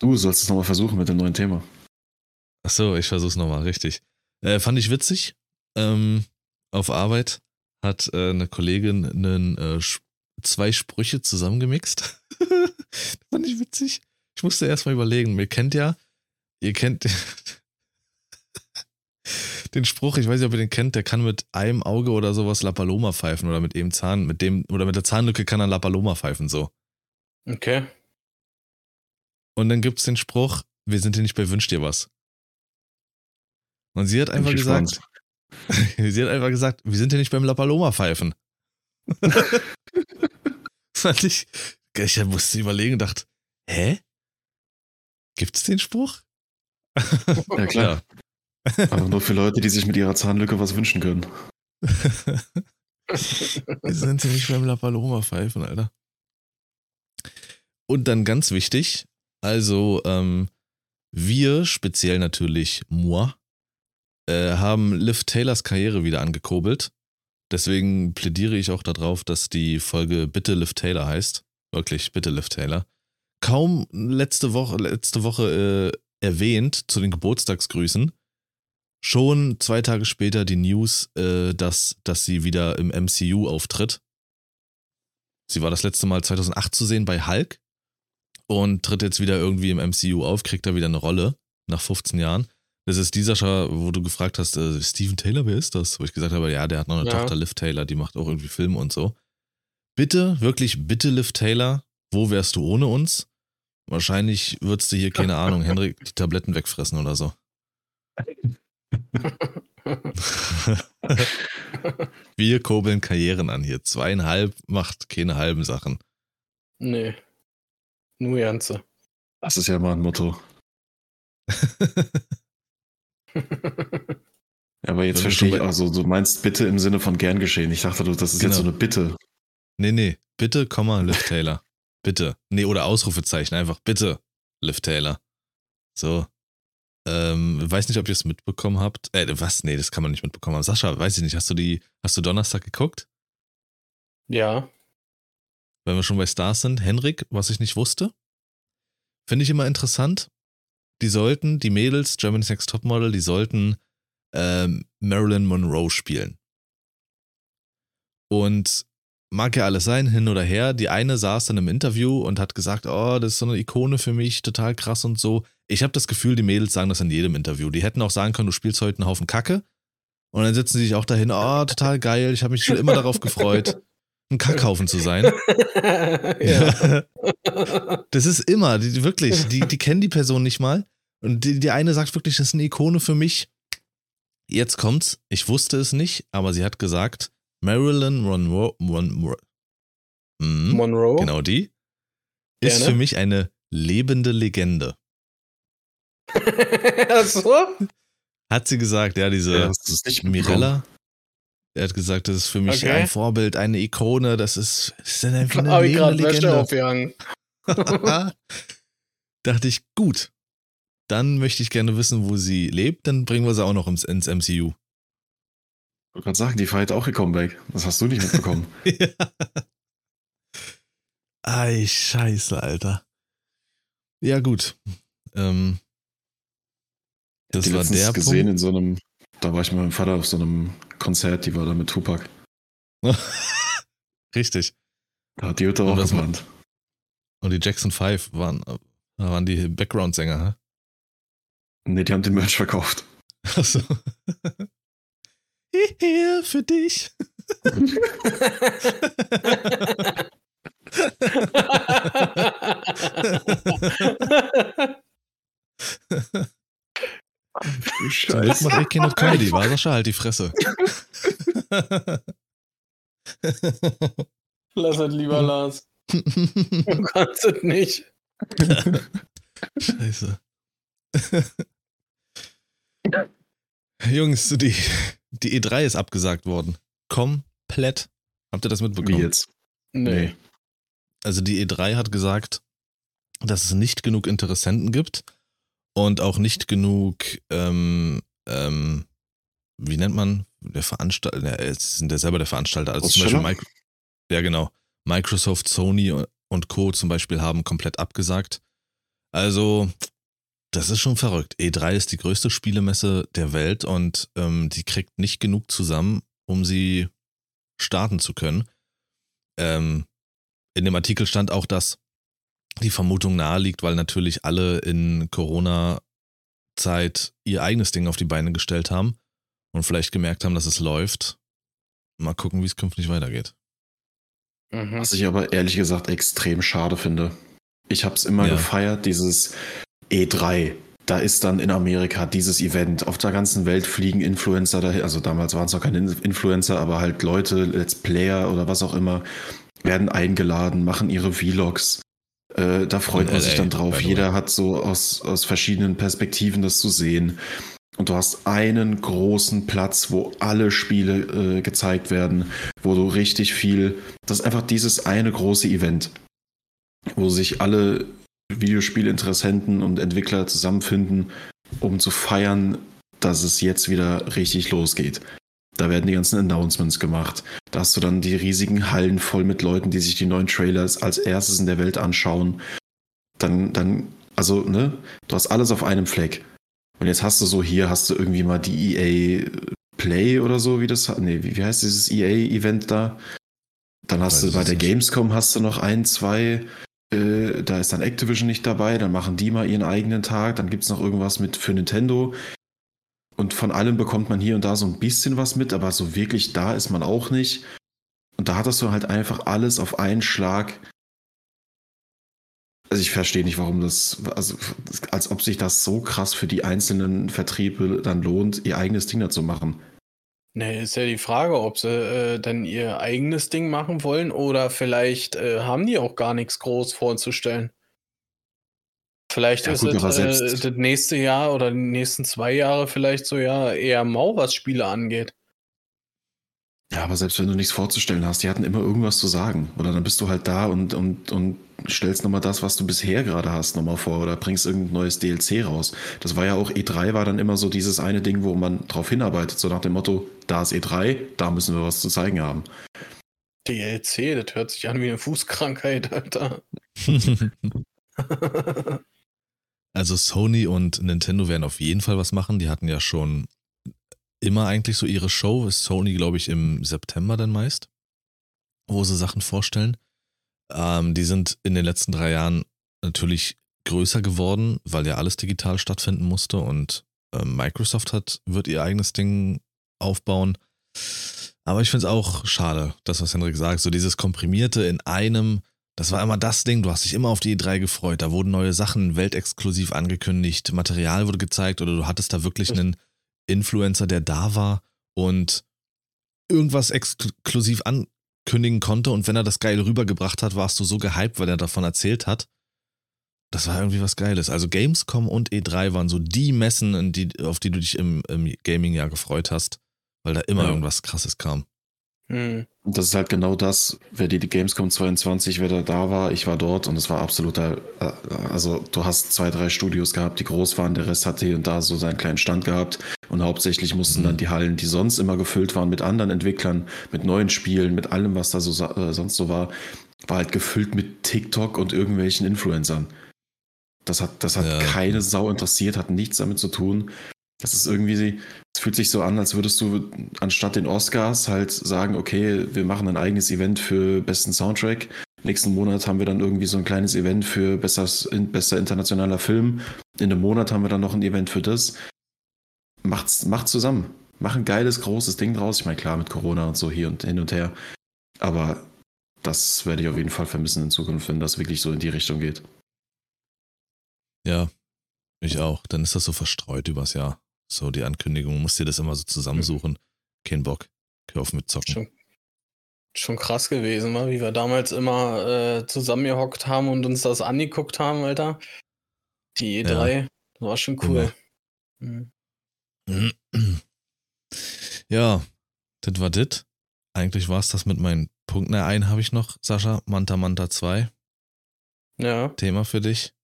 Du sollst es nochmal versuchen mit dem neuen Thema.
Ach so, ich versuch's nochmal, richtig. Äh, fand ich witzig. Ähm, auf Arbeit hat äh, eine Kollegin einen, äh, zwei Sprüche zusammengemixt. fand ich witzig. Ich musste erstmal überlegen. Ihr kennt ja, ihr kennt den Spruch, ich weiß nicht, ob ihr den kennt, der kann mit einem Auge oder sowas La Paloma pfeifen oder mit dem Zahn, mit dem, oder mit der Zahnlücke kann er La Paloma pfeifen, so.
okay.
Und dann gibt's den Spruch, wir sind hier nicht bei Wünsch dir was. Und sie hat einfach gesagt. sie hat einfach gesagt, wir sind hier nicht beim La Paloma pfeifen. Fand ich, ich musste überlegen und dachte, hä? Gibt's den Spruch?
Ja, klar. Aber nur für Leute, die sich mit ihrer Zahnlücke was wünschen können.
Wir sind hier nicht beim La Paloma pfeifen, Alter. Und dann ganz wichtig, also ähm, wir, speziell natürlich moi, äh, haben Liv Taylors Karriere wieder angekurbelt. Deswegen plädiere ich auch darauf, dass die Folge Bitte Liv Taylor heißt. Wirklich, bitte Liv Taylor. Kaum letzte Woche, letzte Woche äh, erwähnt zu den Geburtstagsgrüßen. Schon zwei Tage später die News, äh, dass, dass sie wieder im MCU auftritt. Sie war das letzte Mal 2008 zu sehen bei Hulk und tritt jetzt wieder irgendwie im MCU auf, kriegt da wieder eine Rolle nach 15 Jahren. Das ist die Sascha, wo du gefragt hast, äh, Steven Taylor, wer ist das? Wo ich gesagt habe, ja, der hat noch eine
Ja.
Tochter, Liv Taylor, die macht auch irgendwie Filme und so. Bitte, wirklich, bitte, Liv Taylor, wo wärst du ohne uns? Wahrscheinlich würdest du hier, keine Ahnung, Henrik, die Tabletten wegfressen oder so. Wir kurbeln Karrieren an hier. Zweieinhalb macht keine halben Sachen.
nee. Nur Ernste.
Das ist ja mal ein Motto. Ja, aber jetzt verstehe ich,
bei-
also du meinst bitte im Sinne von gern geschehen. Ich dachte, du, das ist jetzt
Genau.
so eine Bitte.
Nee, nee. Bitte, Komma, Liv Taylor. Bitte. Nee, oder Ausrufezeichen. Einfach bitte, Liv Taylor. So. Ähm, weiß nicht, ob ihr es mitbekommen habt. Äh, was? Nee, das kann man nicht mitbekommen haben. Sascha, weiß ich nicht. Hast du die, hast du Donnerstag geguckt?
Ja.
Wenn wir schon bei Stars sind, Henrik, was ich nicht wusste, finde ich immer interessant. Die sollten, die Mädels, Germany's Next Topmodel, die sollten ähm, Marilyn Monroe spielen. Und mag ja alles sein, hin oder her. Die eine saß dann im Interview und hat gesagt, oh, das ist so eine Ikone für mich, total krass und so. Ich habe das Gefühl, die Mädels sagen das in jedem Interview. Die hätten auch sagen können, du spielst heute einen Haufen Kacke. Und dann sitzen sie sich auch dahin, oh, total geil, ich habe mich schon immer darauf gefreut, ein Kackhaufen zu sein.
ja.
Das ist immer, die, wirklich, die, die kennen die Person nicht mal. Und die, die eine sagt wirklich, das ist eine Ikone für mich. Jetzt kommt's, ich wusste es nicht, aber sie hat gesagt, Marilyn Monroe, Monroe, hm,
Monroe.
genau die, ist
Gerne.
für mich eine lebende Legende.
So?
Hat sie gesagt, ja, diese
Ja?
Mirella. Er hat gesagt, das ist für mich
Okay.
ein Vorbild, eine Ikone, das ist, ist einfach eine lebende Legende.
aufgehangen.
Dachte ich, gut. Dann möchte ich gerne wissen, wo sie lebt, dann bringen wir sie auch noch ins, ins MCU.
Ich wollte gerade sagen, die feiert auch ihr Comeback. Das hast du nicht mitbekommen.
Ja. Ei, scheiße, Alter. Ja, gut. Ähm, das
die
war der
gesehen
Punkt.
in so einem, da war ich mit meinem Vater auf so einem Konzert, die war da mit Tupac.
Richtig.
Da hat die Hütte
Und
auch gebrannt.
Und die Jackson 5 waren, waren die Background-Sänger, hä?
Ne, die haben den Merch verkauft.
Achso. Hier für dich. Zum Glück macht ich keine Comedy, war Sascha halt die Fresse.
Lass es lieber, Lars. Du kannst es nicht.
Scheiße. Jungs, die, die E3 ist abgesagt worden. Komplett. Habt ihr das
Wie
mitbekommen?
jetzt?
Nee.
Also die E3 hat gesagt, dass es nicht genug Interessenten gibt und auch nicht genug, ähm, ähm, wie nennt man, der Veranstalter, ja, es sind ja selber der Veranstalter, also zum Beispiel? Micro ja genau, Microsoft, Sony und Co. zum Beispiel haben komplett abgesagt. Also das ist schon verrückt. E3 ist die größte Spielemesse der Welt und ähm, die kriegt nicht genug zusammen, um sie starten zu können. Ähm, in dem Artikel stand auch, dass die Vermutung naheliegt, weil natürlich alle in Corona-Zeit ihr eigenes Ding auf die Beine gestellt haben und vielleicht gemerkt haben, dass es läuft. Mal gucken, wie es künftig weitergeht.
Mhm.
Was ich aber ehrlich gesagt extrem schade finde. Ich habe es immer
Ja.
gefeiert, dieses E3. Da ist dann in Amerika dieses Event. Auf der ganzen Welt fliegen Influencer dahin. Also damals waren es noch keine Influencer, aber halt Leute, Let's Player oder was auch immer, werden eingeladen, machen ihre Vlogs. Äh, da freut
In
man sich
LA,
dann drauf.
by the
Jeder hat so aus, aus verschiedenen Perspektiven das zu sehen. Und du hast einen großen Platz, wo alle Spiele äh, gezeigt werden, wo du richtig viel. Das ist einfach dieses eine große Event, wo sich alle Videospielinteressenten und Entwickler zusammenfinden, um zu feiern, dass es jetzt wieder richtig losgeht. Da werden die ganzen Announcements gemacht. Da hast du dann die riesigen Hallen voll mit Leuten, die sich die neuen Trailers als erstes in der Welt anschauen. Dann, dann, also, ne, du hast alles auf einem Fleck. Und jetzt hast du so, hier hast du irgendwie mal die EA Play oder so, wie das, nee, wie, wie heißt dieses EA-Event da? Dann hast
Weiß
du bei der. Gamescom hast du noch ein, zwei, äh, da ist dann Activision nicht dabei, dann machen die mal ihren eigenen Tag, dann gibt es noch irgendwas mit für Nintendo. Und von allem bekommt man hier und da so ein bisschen was mit, aber so wirklich da ist man auch nicht. Und da hattest du halt einfach alles auf einen Schlag. Also ich verstehe nicht, warum das, also als ob sich das so krass für die einzelnen Vertriebe dann lohnt, ihr eigenes Ding da zu machen.
Nee, ist ja die Frage, ob sie äh, dann ihr eigenes Ding machen wollen oder vielleicht äh, haben die auch gar nichts groß vorzustellen. Vielleicht
Ja,
ist
gut,
es äh, das nächste Jahr oder die nächsten zwei Jahre vielleicht so ja eher mau, was Spiele angeht.
Ja, aber selbst wenn du nichts vorzustellen hast, die hatten immer irgendwas zu sagen. Oder dann bist du halt da und, und, und stellst nochmal das, was du bisher gerade hast, nochmal vor oder bringst irgendein neues DLC raus. Das war ja auch, E3 war dann immer so dieses eine Ding, wo man drauf hinarbeitet, so nach dem Motto, da ist E3, da müssen wir was zu zeigen haben.
DLC, das hört sich an wie eine Fußkrankheit, Alter.
also Sony und Nintendo werden auf jeden Fall was machen. Die hatten ja schon immer eigentlich so ihre Show. Ist Sony, glaube ich, im September dann meist, wo sie Sachen vorstellen. Ähm, die sind in den letzten drei Jahren natürlich größer geworden, weil ja alles digital stattfinden musste und äh, Microsoft hat, wird ihr eigenes Ding aufbauen. Aber ich finde es auch schade, das, was Henrik sagt, so dieses Komprimierte in einem, das war immer das Ding, du hast dich immer auf die E3 gefreut, da wurden neue Sachen weltexklusiv angekündigt, Material wurde gezeigt oder du hattest da wirklich einen Influencer, der da war und irgendwas exklusiv ankündigen konnte und wenn er das geil rübergebracht hat, warst du so gehypt, weil er davon erzählt hat. Das war irgendwie was Geiles. Also Gamescom und E3 waren so die Messen, die, auf die du dich im, im Gaming-Jahr gefreut hast, weil da immer ja. irgendwas Krasses kam.
Mhm. Und das ist halt genau das, wer die, die Gamescom 22, wer da da war, ich war dort und es war absoluter, äh, also du hast zwei, drei Studios gehabt, die groß waren, der Rest hat hier und da so seinen kleinen Stand gehabt und hauptsächlich mussten mhm. dann die Hallen, die sonst immer gefüllt waren mit anderen Entwicklern, mit neuen Spielen, mit allem, was da so äh, sonst so war, war halt gefüllt mit TikTok und irgendwelchen Influencern. Das hat, das hat ja. keine Sau interessiert, hat nichts damit zu tun. Das ist irgendwie, es fühlt sich so an, als würdest du anstatt den Oscars halt sagen, okay, wir machen ein eigenes Event für besten Soundtrack. Nächsten Monat haben wir dann irgendwie so ein kleines Event für besser, bester internationaler Film. In einem Monat haben wir dann noch ein Event für das. Macht's, macht zusammen. Mach ein geiles, großes Ding draus. Ich meine, klar, mit Corona und so hier und hin und her. Aber das werde ich auf jeden Fall vermissen in Zukunft, wenn das wirklich so in die Richtung geht.
Ja, ich auch. Dann ist das so verstreut übers Jahr. So die Ankündigung, musst dir das immer so zusammensuchen. Kein Bock. Hör auf mit zocken.
Schon, schon krass gewesen, wie wir damals immer äh, zusammengehockt haben und uns das angeguckt haben, Alter. Die E3. Ja. Das war schon cool. Mhm.
Ja, das war das. Eigentlich war es das mit meinen Punkten. Na, einen habe ich noch, Sascha. Manta Manta 2.
Ja.
Thema für dich.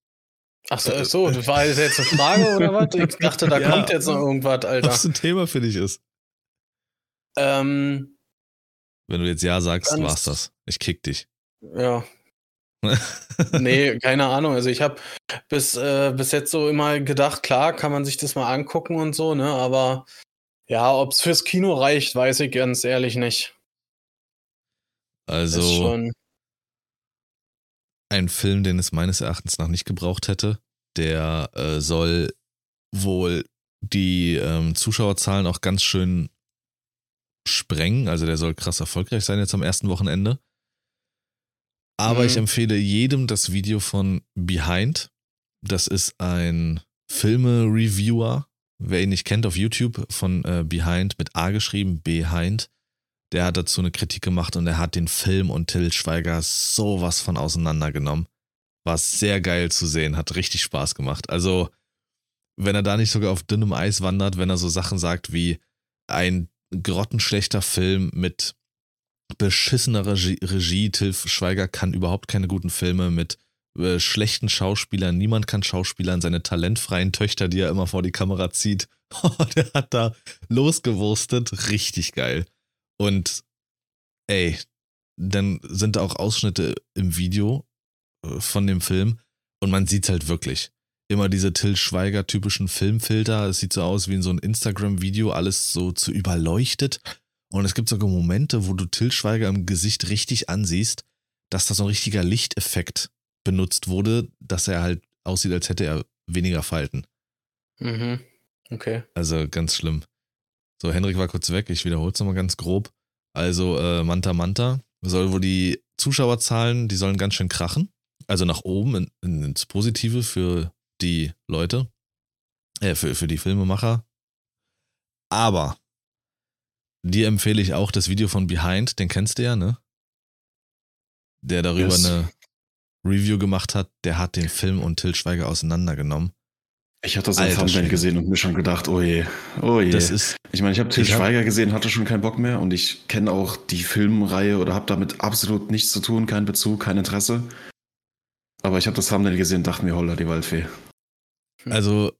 Ach so, so, das war jetzt eine Frage oder was? Ich dachte, da ja, kommt jetzt noch irgendwas, Alter.
Was ein Thema für dich ist.
Ähm,
Wenn du jetzt Ja sagst, war's das. Ich kick dich.
Ja. nee, keine Ahnung. Also ich habe bis, äh, bis jetzt so immer gedacht, klar, kann man sich das mal angucken und so, ne? Aber ja, ob es fürs Kino reicht, weiß ich ganz ehrlich nicht.
Also ein Film, den es meines Erachtens nach nicht gebraucht hätte. Der äh, soll wohl die ähm, Zuschauerzahlen auch ganz schön sprengen. Also der soll krass erfolgreich sein jetzt am ersten Wochenende. Aber mhm. ich empfehle jedem das Video von Behind. Das ist ein Filme-Reviewer. Wer ihn nicht kennt auf YouTube von äh, Behind mit A geschrieben, Behind der hat dazu eine Kritik gemacht und er hat den Film und Till Schweiger sowas von auseinandergenommen. War sehr geil zu sehen, hat richtig Spaß gemacht. Also, wenn er da nicht sogar auf dünnem Eis wandert, wenn er so Sachen sagt wie ein grottenschlechter Film mit beschissener Regie, Regie. Till Schweiger kann überhaupt keine guten Filme mit äh, schlechten Schauspielern. Niemand kann Schauspielern, seine talentfreien Töchter, die er immer vor die Kamera zieht. der hat da losgewurstet. Richtig geil. Und ey, dann sind da auch Ausschnitte im Video äh, von dem Film und man sieht halt wirklich. Immer diese Till Schweiger typischen Filmfilter. Es sieht so aus wie in so ein Instagram-Video, alles so zu überleuchtet. Und es gibt sogar Momente, wo du Till Schweiger im Gesicht richtig ansiehst, dass da so ein richtiger Lichteffekt benutzt wurde, dass er halt aussieht, als hätte er weniger Falten.
Mhm. Okay.
Also ganz schlimm. So, Henrik war kurz weg, ich wiederhole es nochmal ganz grob. Also, äh, Manta Manta soll wohl die Zuschauerzahlen, die sollen ganz schön krachen. Also nach oben in, in, ins Positive für die Leute, äh, für, für die Filmemacher. Aber dir empfehle ich auch das Video von Behind, den kennst du ja, ne? Der darüber yes. eine Review gemacht hat, der hat den Film und Till Schweiger auseinandergenommen.
Ich hatte das im Thumbnail gesehen und mir schon gedacht, oh je, oh je.
Das ist,
ich meine, ich habe Til Schweiger gesehen, hatte schon keinen Bock mehr und ich kenne auch die Filmreihe oder habe damit absolut nichts zu tun, keinen Bezug, kein Interesse. Aber ich habe das Thumbnail gesehen und dachte mir, holla, die Waldfee.
Hm. Also,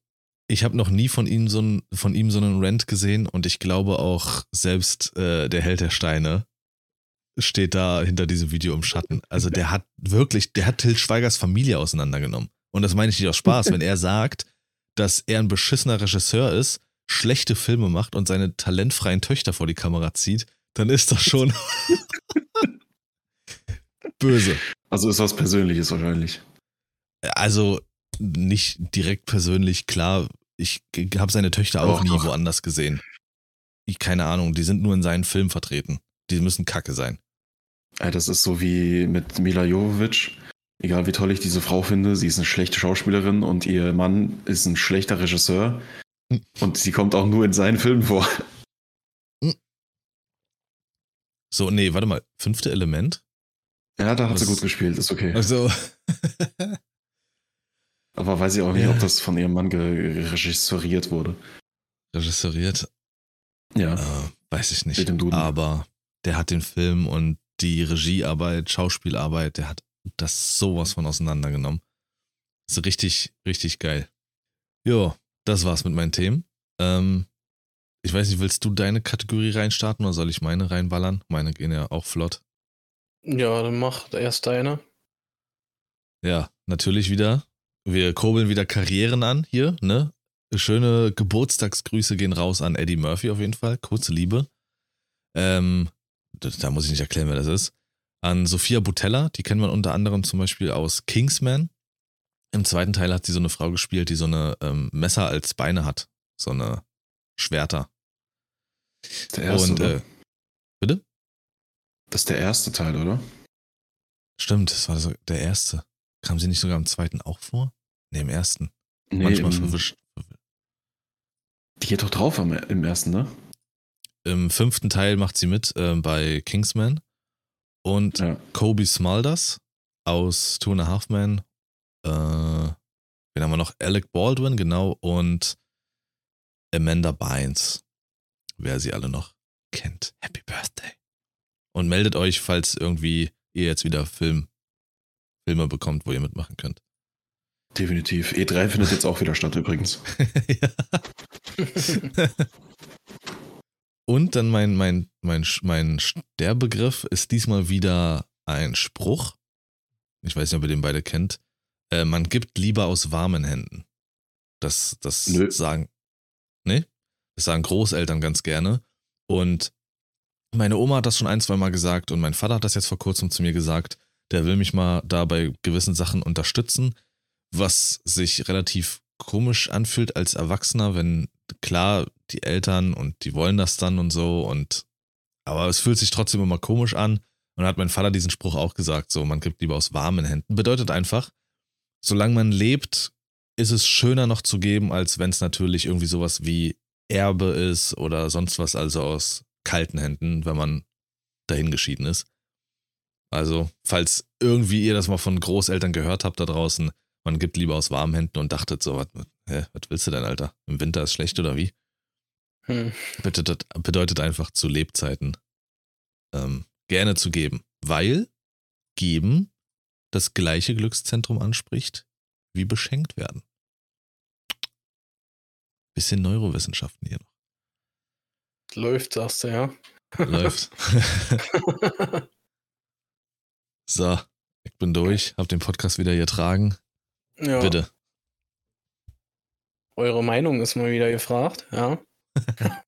ich habe noch nie von ihm so einen, von ihm so einen Rant gesehen und ich glaube auch selbst äh, der Held der Steine steht da hinter diesem Video im Schatten. Also der hat wirklich, der hat Till Schweigers Familie auseinandergenommen. Und das meine ich nicht aus Spaß, wenn er sagt, dass er ein beschissener Regisseur ist, schlechte Filme macht und seine talentfreien Töchter vor die Kamera zieht, dann ist das schon böse.
Also ist was Persönliches wahrscheinlich.
Also nicht direkt persönlich, klar. Ich habe seine Töchter auch doch, nie doch. woanders gesehen. Ich, keine Ahnung, die sind nur in seinen Filmen vertreten. Die müssen kacke sein.
Das ist so wie mit Mila Jovovich. Egal wie toll ich diese Frau finde, sie ist eine schlechte Schauspielerin und ihr Mann ist ein schlechter Regisseur. Hm. Und sie kommt auch nur in seinen Filmen vor. Hm.
So, nee, warte mal. Fünfte Element?
Ja, da hat Was? sie gut gespielt, ist okay.
Also.
Aber weiß ich auch nicht, ja. ob das von ihrem Mann regisseuriert wurde.
Regisseuriert?
Ja.
Äh, weiß ich nicht. Aber der hat den Film und die Regiearbeit, Schauspielarbeit, der hat das sowas von auseinandergenommen. Ist richtig, richtig geil. Jo, das war's mit meinen Themen. Ähm, ich weiß nicht, willst du deine Kategorie reinstarten oder soll ich meine reinballern? Meine gehen ja auch flott.
Ja, dann mach erst deine.
Ja, natürlich wieder. Wir kurbeln wieder Karrieren an hier, ne? Schöne Geburtstagsgrüße gehen raus an Eddie Murphy auf jeden Fall. Kurze Liebe. Ähm, da muss ich nicht erklären, wer das ist. An Sophia Butella, die kennt man unter anderem zum Beispiel aus Kingsman. Im zweiten Teil hat sie so eine Frau gespielt, die so eine ähm, Messer als Beine hat. So eine Schwerter.
Der erste, Und, äh,
bitte?
Das ist der erste Teil, oder?
Stimmt, das war so der erste. Kam sie nicht sogar im zweiten auch vor? Ne, im ersten.
Nee, Manchmal verwischt. Die geht doch drauf im, im ersten, ne?
Im fünften Teil macht sie mit äh, bei Kingsman. Und ja. Kobe Smulders aus Two and a Half Men. Äh, wen haben wir noch? Alec Baldwin, genau. Und Amanda Bynes. Wer sie alle noch kennt. Happy Birthday. Und meldet euch, falls irgendwie ihr jetzt wieder Film, Filme bekommt, wo ihr mitmachen könnt.
Definitiv. E3 findet jetzt auch wieder statt übrigens.
Und dann mein, mein, mein, mein Sterbegriff ist diesmal wieder ein Spruch. Ich weiß nicht, ob ihr den beide kennt. Äh, man gibt lieber aus warmen Händen. Das, das Nö. sagen. Nee? Das sagen Großeltern ganz gerne. Und meine Oma hat das schon ein, zwei Mal gesagt und mein Vater hat das jetzt vor kurzem zu mir gesagt. Der will mich mal da bei gewissen Sachen unterstützen, was sich relativ komisch anfühlt als Erwachsener, wenn klar die Eltern und die wollen das dann und so und aber es fühlt sich trotzdem immer komisch an. Und hat mein Vater diesen Spruch auch gesagt, so man gibt lieber aus warmen Händen. Bedeutet einfach, solange man lebt, ist es schöner noch zu geben, als wenn es natürlich irgendwie sowas wie Erbe ist oder sonst was, also aus kalten Händen, wenn man dahin geschieden ist. Also, falls irgendwie ihr das mal von Großeltern gehört habt da draußen, man gibt lieber aus warmen Händen und dachtet so, was, hä, was willst du denn, Alter? Im Winter ist schlecht oder wie? Hm. Bedeutet, bedeutet einfach zu Lebzeiten ähm, gerne zu geben, weil geben das gleiche Glückszentrum anspricht wie beschenkt werden. Bisschen Neurowissenschaften hier noch.
Läuft, sagst du, ja.
Läuft. so, ich bin durch, hab den Podcast wieder getragen. Ja. Bitte.
Eure Meinung ist mal wieder gefragt, ja.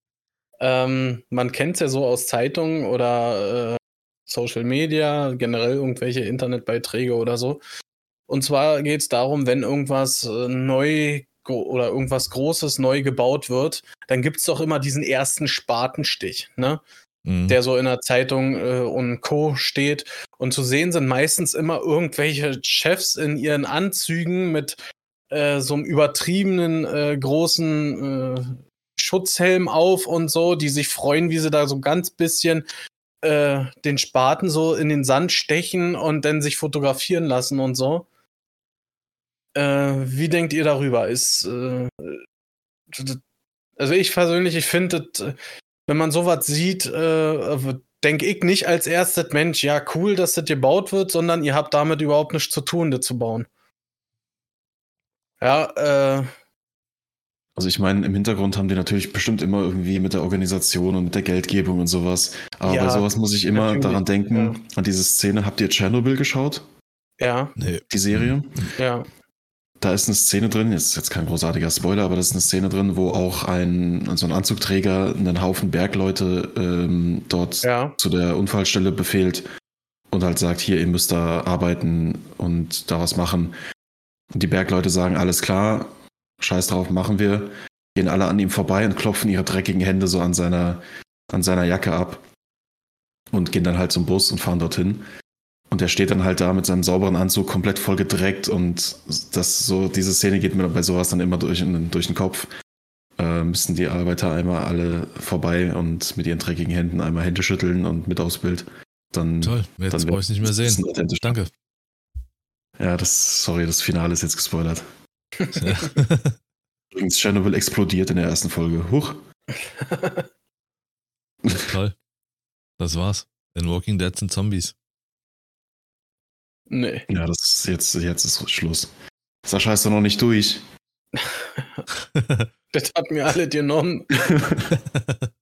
ähm, man kennt es ja so aus Zeitungen oder äh, Social Media, generell irgendwelche Internetbeiträge oder so. Und zwar geht es darum, wenn irgendwas äh, neu oder irgendwas Großes neu gebaut wird, dann gibt es doch immer diesen ersten Spatenstich, ne? Mhm. Der so in der Zeitung äh, und Co. steht. Und zu sehen sind meistens immer irgendwelche Chefs in ihren Anzügen mit äh, so einem übertriebenen äh, großen äh, Schutzhelm auf und so, die sich freuen, wie sie da so ganz bisschen äh, den Spaten so in den Sand stechen und dann sich fotografieren lassen und so. Äh, wie denkt ihr darüber? Ist äh, also ich persönlich, ich finde, wenn man sowas sieht, äh, denke ich nicht als erstes, Mensch, ja, cool, dass das gebaut wird, sondern ihr habt damit überhaupt nichts zu tun, das zu bauen. Ja, äh,
Also ich meine, im Hintergrund haben die natürlich bestimmt immer irgendwie mit der Organisation und mit der Geldgebung und sowas. Aber
Ja,
bei sowas muss ich immer
natürlich,
daran denken,
ja.
an diese Szene. Habt ihr Tschernobyl geschaut?
Ja,
Nee.
Die Serie?
ja.
Da ist eine Szene drin, jetzt ist jetzt kein großartiger Spoiler, aber da ist eine Szene drin, wo auch ein, so ein Anzugträger einen Haufen Bergleute ähm, dort
Ja,
zu der Unfallstelle befehlt und halt sagt, hier, ihr müsst da arbeiten und da was machen. Und die Bergleute sagen, alles klar, scheiß drauf, machen wir. Gehen alle an ihm vorbei und klopfen ihre dreckigen Hände so an seiner, an seiner Jacke ab und gehen dann halt zum Bus und fahren dorthin. Und er steht dann halt da mit seinem sauberen Anzug komplett voll gedreckt und das so, diese Szene geht mir bei sowas dann immer durch, durch den Kopf. Äh, müssen die Arbeiter einmal alle vorbei und mit ihren dreckigen Händen einmal Hände schütteln und mit aufs Bild. Dann,
Toll, jetzt
dann
brauche ich es nicht mehr sehen. Danke.
Ja, das, sorry, das Finale ist jetzt gespoilert. Übrigens, Chernobyl explodiert in der ersten Folge. Huch.
Toll. Das war's. In Walking Dead sind Zombies.
nee.
Ja, das ist jetzt, jetzt ist Schluss. Sascha ist doch noch nicht durch.
Das hat mir alle genommen.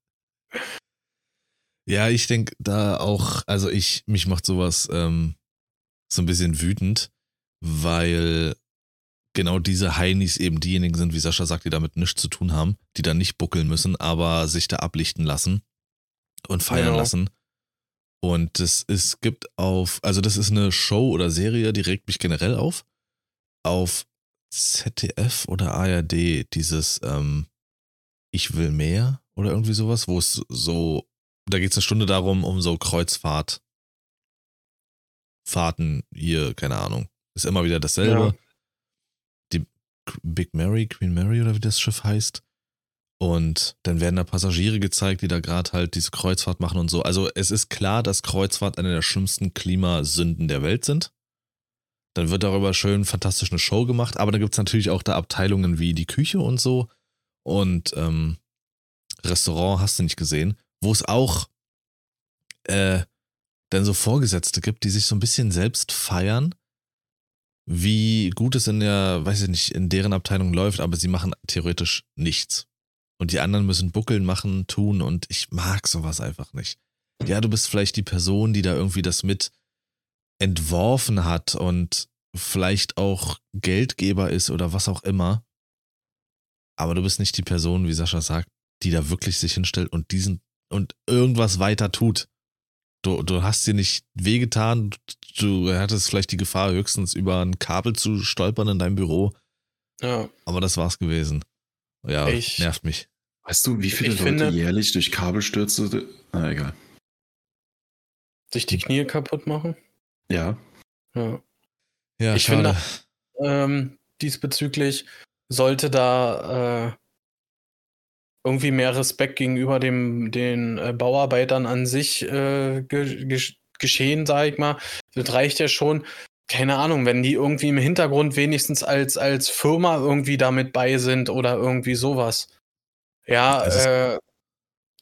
ja, ich denke da auch, also ich, mich macht sowas ähm, so ein bisschen wütend, weil genau diese Heinis eben diejenigen sind, wie Sascha sagt, die damit nichts zu tun haben, die da nicht buckeln müssen, aber sich da ablichten lassen und feiern
Genau.
lassen. Und das ist, gibt auf, also das ist eine Show oder Serie, die regt mich generell auf. Auf ZDF oder ARD dieses ähm, Ich will mehr oder irgendwie sowas, wo es so, da geht es eine Stunde darum, um so Kreuzfahrt. Fahrten hier, keine Ahnung. Ist immer wieder dasselbe.
Ja.
Big Mary, Queen Mary oder wie das Schiff heißt. Und dann werden da Passagiere gezeigt, die da gerade halt diese Kreuzfahrt machen und so. Also es ist klar, dass Kreuzfahrt eine der schlimmsten Klimasünden der Welt sind. Dann wird darüber schön fantastisch eine Show gemacht, aber da gibt es natürlich auch da Abteilungen wie die Küche und so und ähm, Restaurant hast du nicht gesehen, wo es auch äh, dann so Vorgesetzte gibt, die sich so ein bisschen selbst feiern, wie gut es in der, weiß ich nicht, in deren Abteilung läuft, aber sie machen theoretisch nichts. Und die anderen müssen Buckeln machen, tun und ich mag sowas einfach nicht. Ja, du bist vielleicht die Person, die da irgendwie das mit entworfen hat und vielleicht auch Geldgeber ist oder was auch immer. Aber du bist nicht die Person, wie Sascha sagt, die da wirklich sich hinstellt und diesen und irgendwas weiter tut. Du, du hast dir nicht wehgetan, du hattest vielleicht die Gefahr, höchstens über ein Kabel zu stolpern in deinem Büro,
Ja,
aber das war's gewesen. Ja,
Ich-
nervt mich.
Weißt du, wie viele Leute
finde-
jährlich durch Kabelstürze. Na, egal.
sich die Knie kaputt machen.
Ja.
Ja.
Ja,
Ich
schade.
finde- Ähm, diesbezüglich sollte da äh, irgendwie mehr Respekt gegenüber dem, den äh, Bauarbeitern an sich äh, ge ge geschehen, sage ich mal. Das reicht ja schon. Keine Ahnung, wenn die irgendwie im Hintergrund wenigstens als, als Firma irgendwie damit bei sind oder irgendwie sowas. Ja, äh,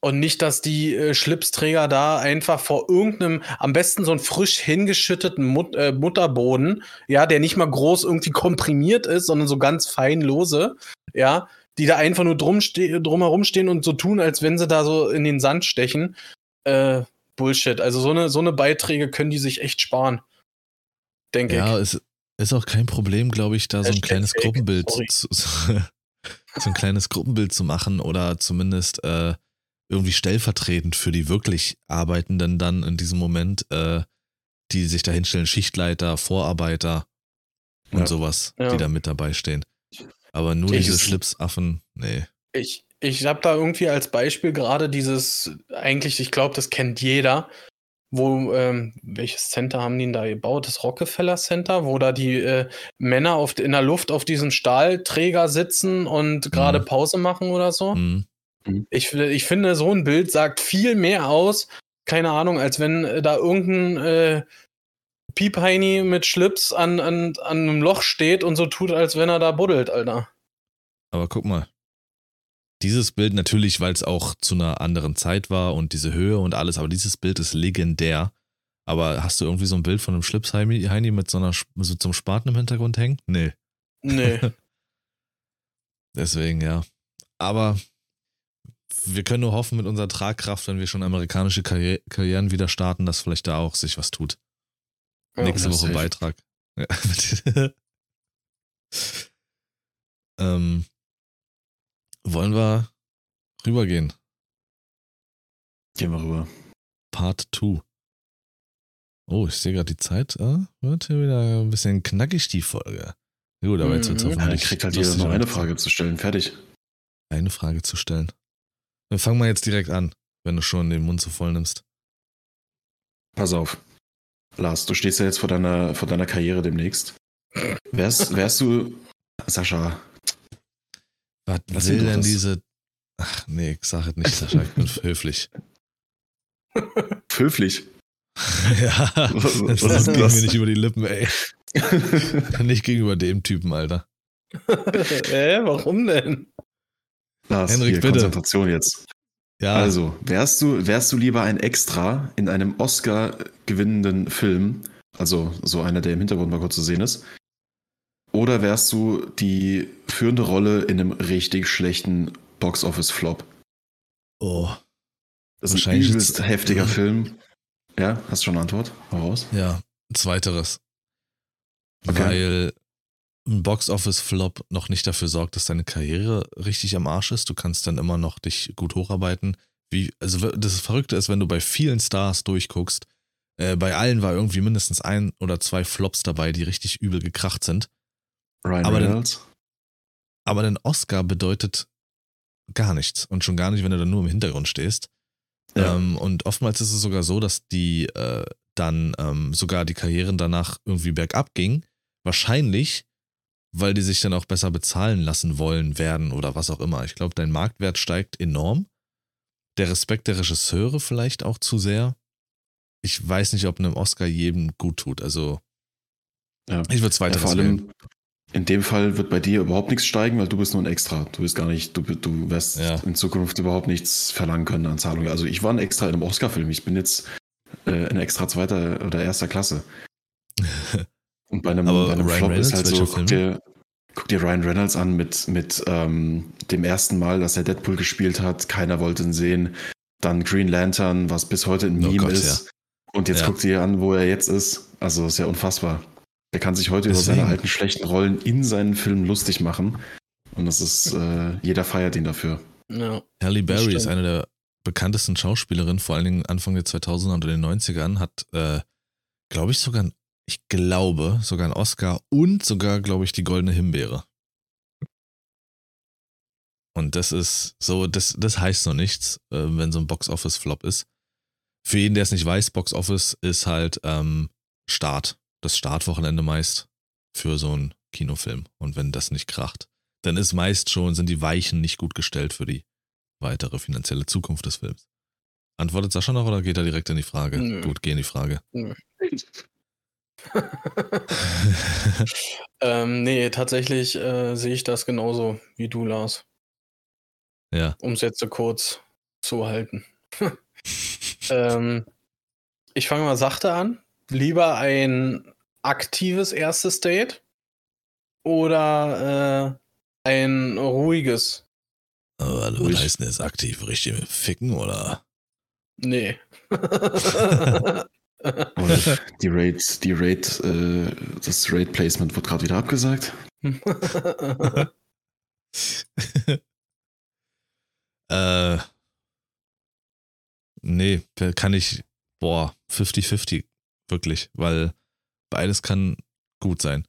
und nicht, dass die äh, Schlipsträger da einfach vor irgendeinem, am besten so einen frisch hingeschütteten Mut äh, Mutterboden, ja, der nicht mal groß irgendwie komprimiert ist, sondern so ganz fein lose, ja, die da einfach nur drum drumherum stehen und so tun, als wenn sie da so in den Sand stechen. Äh, Bullshit. Also so eine, so eine Beiträge können die sich echt sparen. Denke
Ja,
ich.
es ist auch kein Problem, glaube ich, da so ein kleines
fake,
Gruppenbild zu, so ein kleines Gruppenbild zu machen oder zumindest äh, irgendwie stellvertretend für die wirklich Arbeitenden dann in diesem Moment, äh, die sich da hinstellen, Schichtleiter, Vorarbeiter und
Ja.
sowas,
Ja.
die da mit dabei stehen. Aber nur
Ich-
diese Schlipsaffen, nee.
Ich, ich habe da irgendwie als Beispiel gerade dieses, eigentlich, ich glaube, das kennt jeder, wo, ähm, welches Center haben die denn da gebaut? Das Rockefeller Center, wo da die äh, Männer auf, in der Luft auf diesem Stahlträger sitzen und gerade
Mhm.
Pause machen oder so.
Hm.
Ich, ich finde, so ein Bild sagt viel mehr aus, keine Ahnung, als wenn äh, da irgendein äh, Piepheini mit Schlips an, an, an einem Loch steht und so tut, als wenn er da buddelt, Alter.
Aber guck mal. Dieses Bild natürlich, weil es auch zu einer anderen Zeit war und diese Höhe und alles, aber dieses Bild ist legendär. Aber hast du irgendwie so ein Bild von einem Schlipsheini Heini mit so einer so zum Spaten im Hintergrund hängen? Nee.
Nee.
Deswegen, ja. aber wir können nur hoffen mit unserer Tragkraft, wenn wir schon amerikanische Karri Karrieren wieder starten, dass vielleicht da auch sich was tut.
Ja,
Nächste Woche
safe.
Beitrag. Ja. ähm, wollen wir rübergehen?
Gehen wir rüber.
Part 2. Oh, ich sehe gerade die Zeit. Ah, wird hier wieder ein bisschen knackig, die Folge. Gut, aber jetzt wird es
Mhm.
Ja, dann
hoffentlich.
kriegt halt jeder noch eine Frage zu stellen. Fertig.
Eine Frage zu stellen. Wir fangen mal jetzt direkt an, wenn du schon den Mund so voll nimmst.
Pass auf. Lars, du stehst ja jetzt vor deiner, vor deiner Karriere demnächst. Wärst, wärst du. Sascha,
Was
Lass
will denn
das.
diese. Ach nee, ich sag es nicht, Sascha, ich bin höflich.
höflich.
ja,
Was-
das,
was ist
ging
das?
mir nicht über die Lippen, ey. Nicht gegenüber dem Typen, Alter.
Hä, warum denn?
Lars,
Henrik,
hier,
bitte.
Konzentration jetzt.
Ja,
Also, wärst du, wärst du lieber ein Extra in einem Oscar gewinnenden Film, also so einer, der im Hintergrund mal kurz zu sehen ist, oder wärst du die führende Rolle in einem richtig schlechten Box-Office-Flop?
oh,
Das ist ein übelst heftiger Film. Ja, hast du schon eine Antwort? Hau raus.
ja, zweiteres.
Okay.
Weil ein Box-Office-Flop noch nicht dafür sorgt, dass deine Karriere richtig am Arsch ist. Du kannst dann immer noch dich gut hocharbeiten. Wie, also das Verrückte ist, wenn du bei vielen Stars durchguckst, äh, bei allen war irgendwie mindestens ein oder zwei Flops dabei, die richtig übel gekracht sind.
Ryan
Aber
Reynolds.
Aber ein Oscar bedeutet gar nichts. Und schon gar nicht, wenn du dann nur im Hintergrund stehst.
Ja.
Ähm, und oftmals ist es sogar so, dass die äh, dann ähm, sogar die Karrieren danach irgendwie bergab gingen. Wahrscheinlich, weil die sich dann auch besser bezahlen lassen wollen werden oder was auch immer. Ich glaube, dein Marktwert steigt enorm. Der Respekt der Regisseure vielleicht auch zu sehr. Ich weiß nicht, ob einem Oscar jedem gut tut. Also,
Ja.
ich würde es
Ja,
weiter
vor allem, in dem Fall wird bei dir überhaupt nichts steigen, weil du bist nur ein Extra. Du bist gar nicht, du, du wirst
Ja.
in Zukunft überhaupt nichts verlangen können an Zahlungen. Also ich war ein Extra in einem Oscar-Film. Ich bin jetzt äh, ein Extra zweiter oder erster Klasse. Und bei einem,
Aber
bei einem
Ryan
Flop
Reynolds,
ist halt so, guck dir, guck dir Ryan Reynolds an mit, mit ähm, dem ersten Mal, dass er Deadpool gespielt hat. Keiner wollte ihn sehen. Dann Green Lantern, was bis heute ein
Oh
Meme
Gott,
ist. Und jetzt
Ja.
guck dir an, wo er jetzt ist. Also ist ja unfassbar. Der kann sich heute über
Deswegen.
seine alten schlechten Rollen in seinen Filmen lustig machen. Und das ist, äh, jeder feiert ihn dafür.
Ja.
Halle Berry ist eine der bekanntesten Schauspielerinnen, vor allen Dingen Anfang der 2000er und in den 90ern, hat, äh, glaube ich, sogar, ein- ich glaube, sogar einen Oscar und sogar, glaube ich, die Goldene Himbeere. Und das ist so, das, das heißt noch nichts, äh, wenn so ein Box-Office-Flop ist. Für jeden, der es nicht weiß, Box-Office ist halt ähm, Start, das Startwochenende meist für so einen Kinofilm. Und wenn das nicht kracht, dann ist meist schon, sind die Weichen nicht gut gestellt für die weitere finanzielle Zukunft des Films. Antwortet Sascha noch oder geht er direkt in die Frage?
Nö.
Gut, geh in die Frage.
ähm, nee, tatsächlich äh, sehe ich das genauso wie du, Lars.
ja.
Um es jetzt so kurz zu halten. ähm, ich fange mal sachte an. Lieber ein aktives erstes Date oder äh, ein ruhiges?
Aber was
Ruhig.
heißt denn jetzt aktiv? Richtig mit Ficken oder?
Nee.
Und die Raid, die Raid, äh, das Raid-Placement wird gerade wieder abgesagt.
äh, nee, kann ich, boah, 50-50, wirklich, weil beides kann gut sein.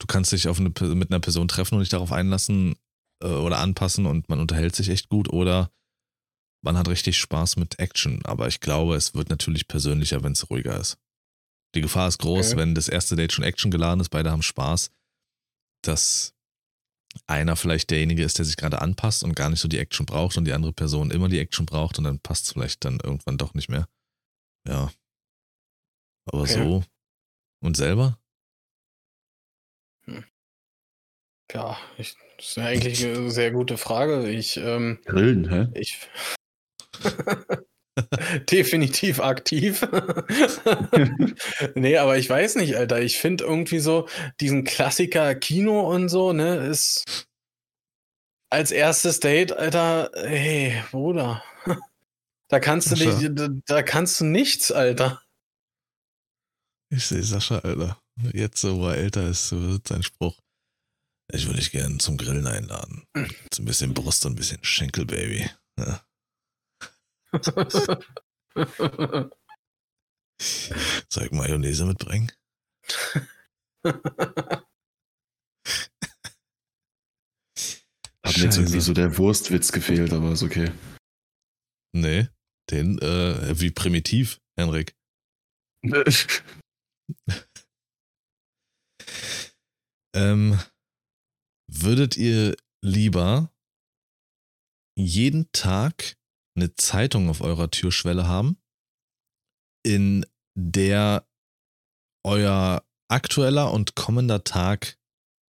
Du kannst dich auf eine, mit einer Person treffen und dich darauf einlassen äh, oder anpassen und man unterhält sich echt gut oder man hat richtig Spaß mit Action. Aber ich glaube, es wird natürlich persönlicher, wenn es ruhiger ist. Die Gefahr ist groß,
Okay.
wenn das erste Date schon Action geladen ist, beide haben Spaß, dass einer vielleicht derjenige ist, der sich gerade anpasst und gar nicht so die Action braucht und die andere Person immer die Action braucht und dann passt es vielleicht dann irgendwann doch nicht mehr. Ja. Aber
Okay.
so. Und selber?
ja, ich, das ist ja eigentlich eine sehr gute Frage. Ich, ähm,
Grillen, hä?
ich definitiv aktiv. nee, aber ich weiß nicht, Alter. Ich finde irgendwie so diesen Klassiker Kino und so, ne, ist als erstes Date, Alter, hey, Bruder. Da kannst du
Sascha.
nicht, da, da kannst du nichts, Alter.
Ich sehe Sascha, Alter. Jetzt, so, wo er älter ist, so wird sein Spruch. Ich würde dich gerne zum Grillen einladen. So ein bisschen Brust und ein bisschen Schenkel, Baby. Ja. Soll ich Mayonnaise mitbringen?
Hat mir jetzt irgendwie so der Wurstwitz gefehlt, aber ist okay.
Nee, den, äh, wie primitiv, Henrik. Ähm, würdet ihr lieber jeden Tag eine Zeitung auf eurer Türschwelle haben, in der euer aktueller und kommender Tag,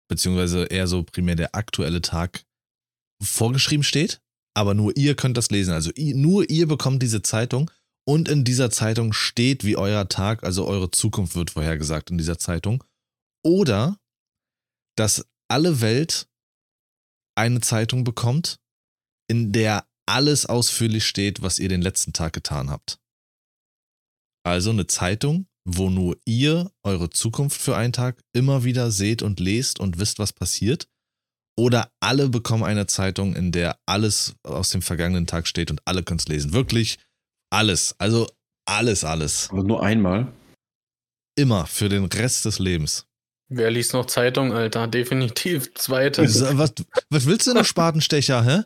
beziehungsweise eher so primär der aktuelle Tag, vorgeschrieben steht, aber nur ihr könnt das lesen. Also nur ihr bekommt diese Zeitung und in dieser Zeitung steht, wie euer Tag, also eure Zukunft wird vorhergesagt in dieser Zeitung. Oder dass alle Welt eine Zeitung bekommt, in der alles ausführlich steht, was ihr den letzten Tag getan habt. Also eine Zeitung, wo nur ihr eure Zukunft für einen Tag immer wieder seht und lest und wisst, was passiert. Oder alle bekommen eine Zeitung, in der alles aus dem vergangenen Tag steht und alle können es lesen. Wirklich alles. Also alles, alles.
aber nur einmal.
Immer für den Rest des Lebens.
Wer liest noch Zeitung, Alter? Definitiv zweite.
Was, was willst du denn, Spatenstecher, hä?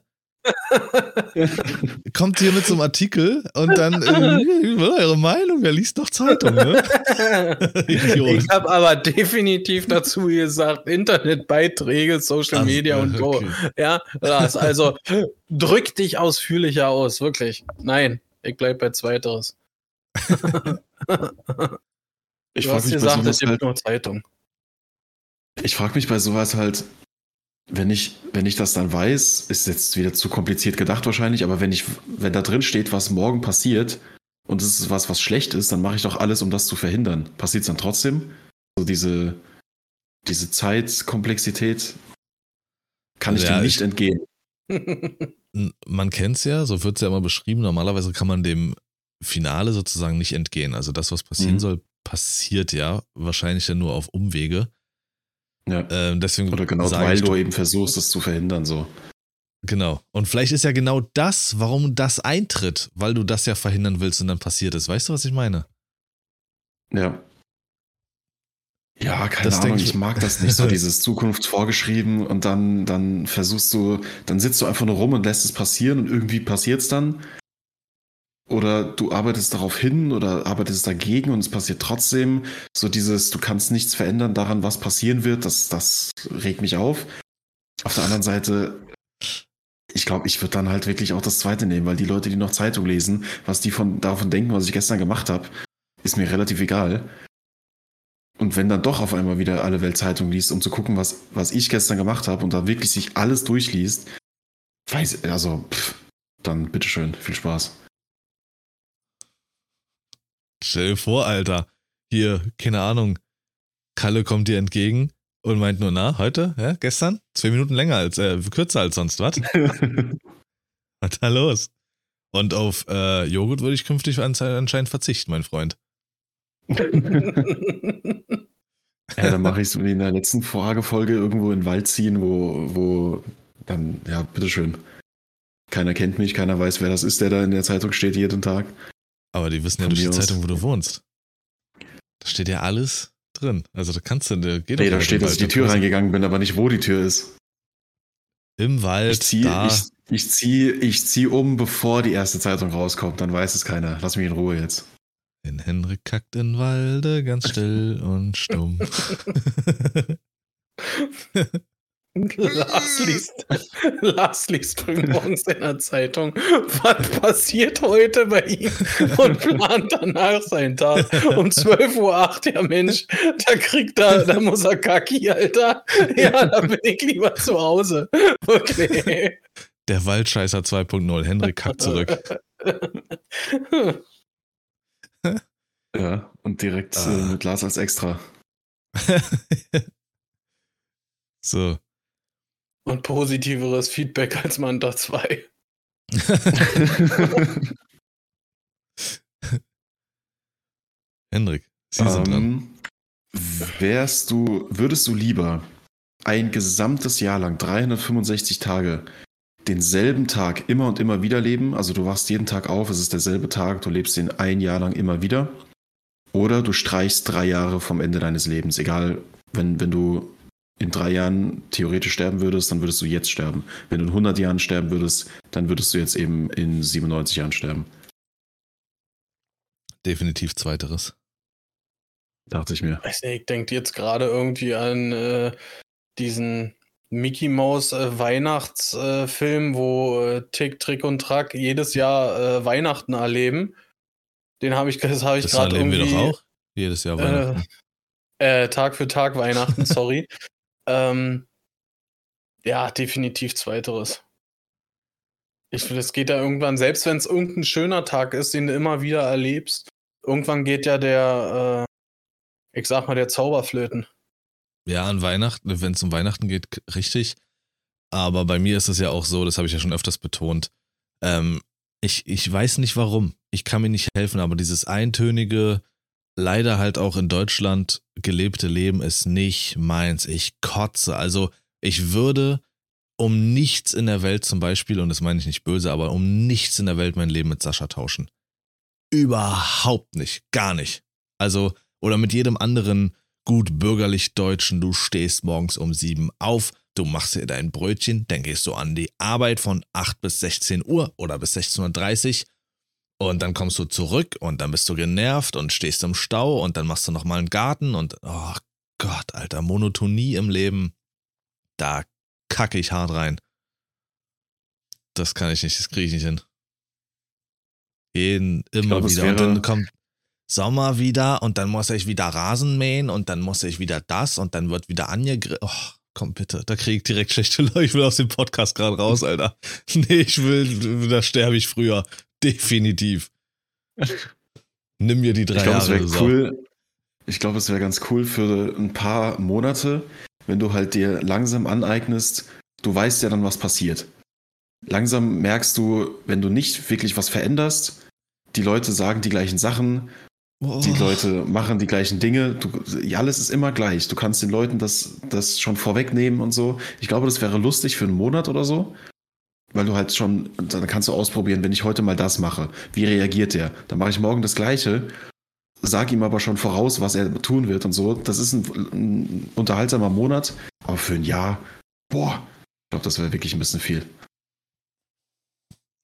Kommt hier mit so einem Artikel und dann äh, eure Meinung, wer liest noch Zeitung, ne? Idiot.
Ich habe aber definitiv dazu gesagt, Internetbeiträge, Social Media und Co.
Okay.
Ja, das, also drück dich ausführlicher aus, wirklich. Nein, ich bleib bei zweiteres.
Ich
du
frage
hast
mich,
gesagt, es gibt
halt,
nur Zeitung.
ich frag mich bei sowas halt, wenn ich, wenn ich das dann weiß, ist jetzt wieder zu kompliziert gedacht wahrscheinlich, aber wenn ich, wenn da drin steht, was morgen passiert und es ist was, was schlecht ist, dann mache ich doch alles, um das zu verhindern. Passiert es dann trotzdem? So diese, diese Zeitkomplexität kann ich
Ja,
dem
ich-
nicht entgehen.
N- Man kennt's ja, so wird's ja immer beschrieben. Normalerweise kann man dem Finale sozusagen nicht entgehen. Also das, was passieren
Mhm.
soll, passiert ja. Wahrscheinlich ja nur auf Umwege.
Ja.
Ähm, deswegen
Oder genau, weil du eben versuchst, es zu verhindern, so.
Genau. Und vielleicht ist ja genau das, warum das eintritt, weil du das ja verhindern willst und dann passiert ist. Weißt du, was ich meine?
Ja. Ja, keine
Das
Ahnung,
ich-
ich mag das nicht, so dieses Zukunft vorgeschrieben und dann, dann versuchst du, dann sitzt du einfach nur rum und lässt es passieren und irgendwie passiert es dann. Oder du arbeitest darauf hin oder arbeitest dagegen und es passiert trotzdem. So dieses, du kannst nichts verändern daran, was passieren wird, das, das regt mich auf. Auf der anderen Seite, ich glaube, ich würde dann halt wirklich auch das zweite nehmen, weil die Leute, die noch Zeitung lesen, was die von, davon denken, was ich gestern gemacht habe, ist mir relativ egal. Und wenn dann doch auf einmal wieder alle Welt Zeitung liest, um zu gucken, was, was ich gestern gemacht habe und da wirklich sich alles durchliest, weiß, also, pff, dann bitteschön, viel Spaß.
Stell dir vor, Alter. Hier, keine Ahnung. Kalle kommt dir entgegen und meint nur, na, heute? Ja, gestern? Zwei Minuten länger als, äh, kürzer als sonst, was? Was da los? Und auf äh, Joghurt würde ich künftig anscheinend verzichten, mein Freund.
Ja, dann mache ich es wie in der letzten Fragefolge irgendwo in den Wald ziehen, wo, wo dann, ja, bitteschön. Keiner kennt mich, keiner weiß, wer das ist, der da in der Zeitung steht jeden Tag.
Aber die wissen ja durch die
aus.
Zeitung, wo du wohnst. Da steht ja alles drin. Also da kannst du, da geht
Nee, da steht, dass ich die Tür reingegangen bin, aber nicht, wo die Tür ist.
Im Wald,
Ich ziehe
da.
ich, ich zieh, ich zieh um, bevor die erste Zeitung rauskommt. Dann weiß es keiner. Lass mich in Ruhe jetzt.
In Henrik kackt in Walde, ganz still und stumm.
Lars liest, Lars liest frühmorgens in der Zeitung, was passiert heute bei ihm und plant danach seinen Tag. Um 12.08 Uhr, ja Mensch, da kriegt er, da muss er Kaki, Alter. Ja, da bin ich lieber zu Hause. Wirklich.
Der Waldscheißer 2.0, Henrik kackt zurück.
Ja, und direkt
Ah.
äh, mit Lars als Extra.
so.
Und positiveres Feedback als Manta 2.
Hendrik, Sie sind dran.
Ähm, wärst du, würdest du lieber ein gesamtes Jahr lang, 365 Tage, denselben Tag immer und immer wieder leben? Also du wachst jeden Tag auf, es ist derselbe Tag, du lebst den ein Jahr lang immer wieder. Oder du streichst drei Jahre vom Ende deines Lebens. Egal, wenn, wenn du in drei Jahren theoretisch sterben würdest, dann würdest du jetzt sterben. Wenn du in 100 Jahren sterben würdest, dann würdest du jetzt eben in 97 Jahren sterben.
Definitiv zweiteres.
Dachte ich mir.
Ich denke jetzt gerade irgendwie an äh, diesen Mickey Mouse äh, Weihnachtsfilm, wo äh, Tick, Trick und Track jedes Jahr äh, Weihnachten erleben. Den habe ich, das habe ich
Das
gerade
erleben
irgendwie.
wir doch auch. Jedes Jahr Weihnachten.
Äh, Tag für Tag Weihnachten, sorry. ähm, ja, definitiv zweiteres. Ich finde, es geht ja irgendwann, selbst wenn es irgendein schöner Tag ist, den du immer wieder erlebst, irgendwann geht ja der, äh, ich sag mal, der Zauberflöten.
Ja, an Weihnachten, wenn es um Weihnachten geht, richtig. Aber bei mir ist es ja auch so, das habe ich ja schon öfters betont. Ähm, ich, ich weiß nicht warum. Ich kann mir nicht helfen, aber dieses eintönige, leider halt auch in Deutschland gelebte Leben ist nicht meins. Ich kotze. Also ich würde um nichts in der Welt zum Beispiel, und das meine ich nicht böse, aber um nichts in der Welt mein Leben mit Sascha tauschen. Überhaupt nicht. Gar nicht. Also, oder mit jedem anderen gut bürgerlich Deutschen, du stehst morgens um sieben auf, du machst dir dein Brötchen, dann gehst du an die Arbeit von 8 bis 16 Uhr oder bis 16.30 Uhr und dann kommst du zurück und dann bist du genervt und stehst im Stau und dann machst du nochmal einen Garten und oh Gott, Alter, Monotonie im Leben, da kacke ich hart rein. Das kann ich nicht, das kriege ich nicht hin. Jeden, immer
glaub,
wieder. Und dann kommt Sommer wieder und dann muss ich wieder Rasen mähen und dann muss ich wieder das und dann wird wieder angegriffen. Oh, komm bitte, da kriege ich direkt schlechte Leute. Ich will aus dem Podcast gerade raus, Alter. Nee, ich will, da sterbe ich früher. Definitiv. Nimm mir die drei
Ich glaube, es
Jahre. Sau.
cool. Ich glaube, es wäre ganz cool für ein paar Monate, wenn du halt dir langsam aneignest, du weißt ja dann, was passiert. Langsam merkst du, wenn du nicht wirklich was veränderst, die Leute sagen die gleichen Sachen,
Oh.
die Leute machen die gleichen Dinge, du, alles ist immer gleich. Du kannst den Leuten das, das schon vorwegnehmen und so. Ich glaube, das wäre lustig für einen Monat oder so. Weil du halt schon, dann kannst du ausprobieren, wenn ich heute mal das mache, wie reagiert der? Dann mache ich morgen das Gleiche, sag ihm aber schon voraus, was er tun wird und so. Das ist ein, ein unterhaltsamer Monat, aber für ein Jahr, boah, ich glaube, das wäre wirklich ein bisschen viel.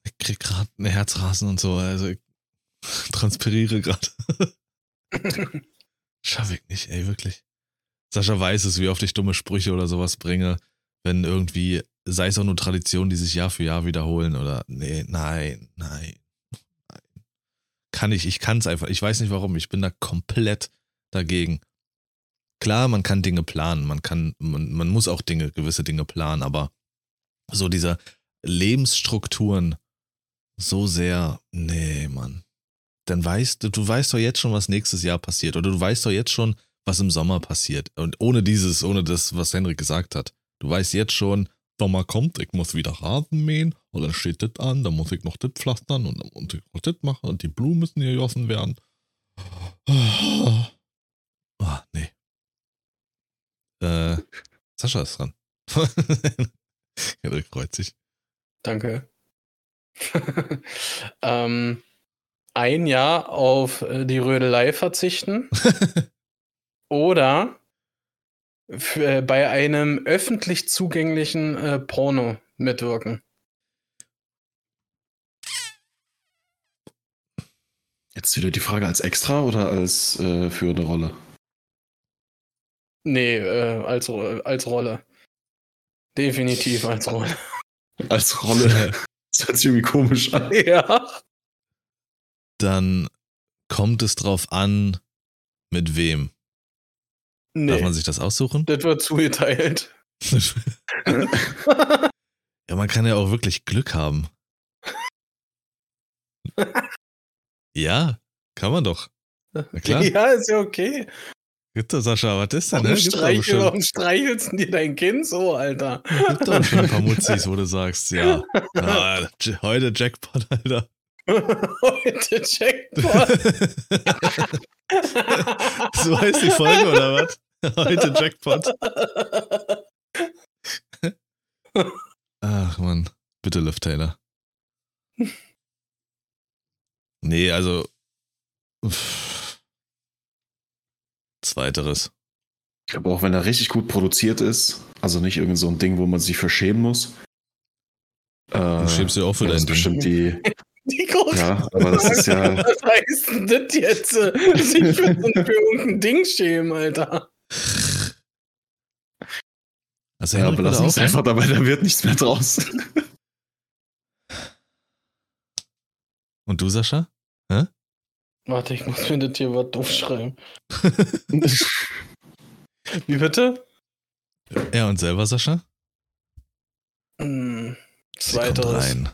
Ich krieg gerade ein Herzrasen und so. Also ich transpiriere gerade. Schaffe ich nicht, ey, wirklich. Sascha weiß es, wie oft ich dumme Sprüche oder sowas bringe, wenn irgendwie, sei es auch nur Traditionen, die sich Jahr für Jahr wiederholen oder nee, nein, nein, nein. Kann ich, ich kann es einfach. Ich weiß nicht warum. Ich bin da komplett dagegen. Klar, man kann Dinge planen, man kann, man, man muss auch Dinge, gewisse Dinge planen, aber so diese Lebensstrukturen so sehr, nee, Mann. Dann weißt du, du weißt doch jetzt schon, was nächstes Jahr passiert. Oder du weißt doch jetzt schon, was im Sommer passiert. Und ohne dieses, ohne das, was Henrik gesagt hat. Du weißt jetzt schon, Sommer kommt, ich muss wieder Rasen mähen. Und dann steht das an, dann muss ich noch das pflastern und dann muss ich noch das machen und die Blumen müssen gegossen werden. Ah, nee. Äh, Sascha ist dran. Henrik freut sich.
Danke. ähm, ein Jahr auf äh, die Rödelei verzichten oder f- äh, bei einem öffentlich zugänglichen äh, Porno mitwirken.
Jetzt wieder die Frage als extra oder als äh, für eine Rolle?
Nee, äh, als, als Rolle. Definitiv als Rolle.
Als Rolle. Das hört sich irgendwie komisch an.
ja.
Dann kommt es drauf an, mit wem. Darf
Nee,
man sich das aussuchen?
das wird zugeteilt.
ja, man kann ja auch wirklich Glück haben. Ja, kann man doch. Na klar.
Ja, ist ja okay.
Gibt doch, Sascha, was ist denn?
Warum,
Ne?
Streichel, warum streichelst du dir dein Kind so, Alter?
gibt doch schon ein paar Mutzis, wo du sagst, ja, ah, J- heute Jackpot, Alter.
Heute Jackpot.
so heißt die Folge, oder was? Heute Jackpot. Ach man, bitte Liv Taylor. Nee, also. uff. Zweiteres.
Ich glaube auch, wenn er richtig gut produziert ist, also nicht irgend so ein Ding, wo man sich verschämen muss. Äh,
Du schämst dich auch für
das
dein
ist
Ding.
bestimmt die.
Die große
Ja, aber das ist ja.
Was heißt denn das jetzt? Sich für, so- für irgendein Ding schämen, Alter.
Also
Ja, aber lass uns
auch,
einfach dabei, da wird nichts mehr draus.
Und du, Sascha?
Warte, ich muss mir das hier was doof schreiben. Wie bitte?
Er und selber, Sascha?
Hm,
Sie kommt
zweiteres.
rein.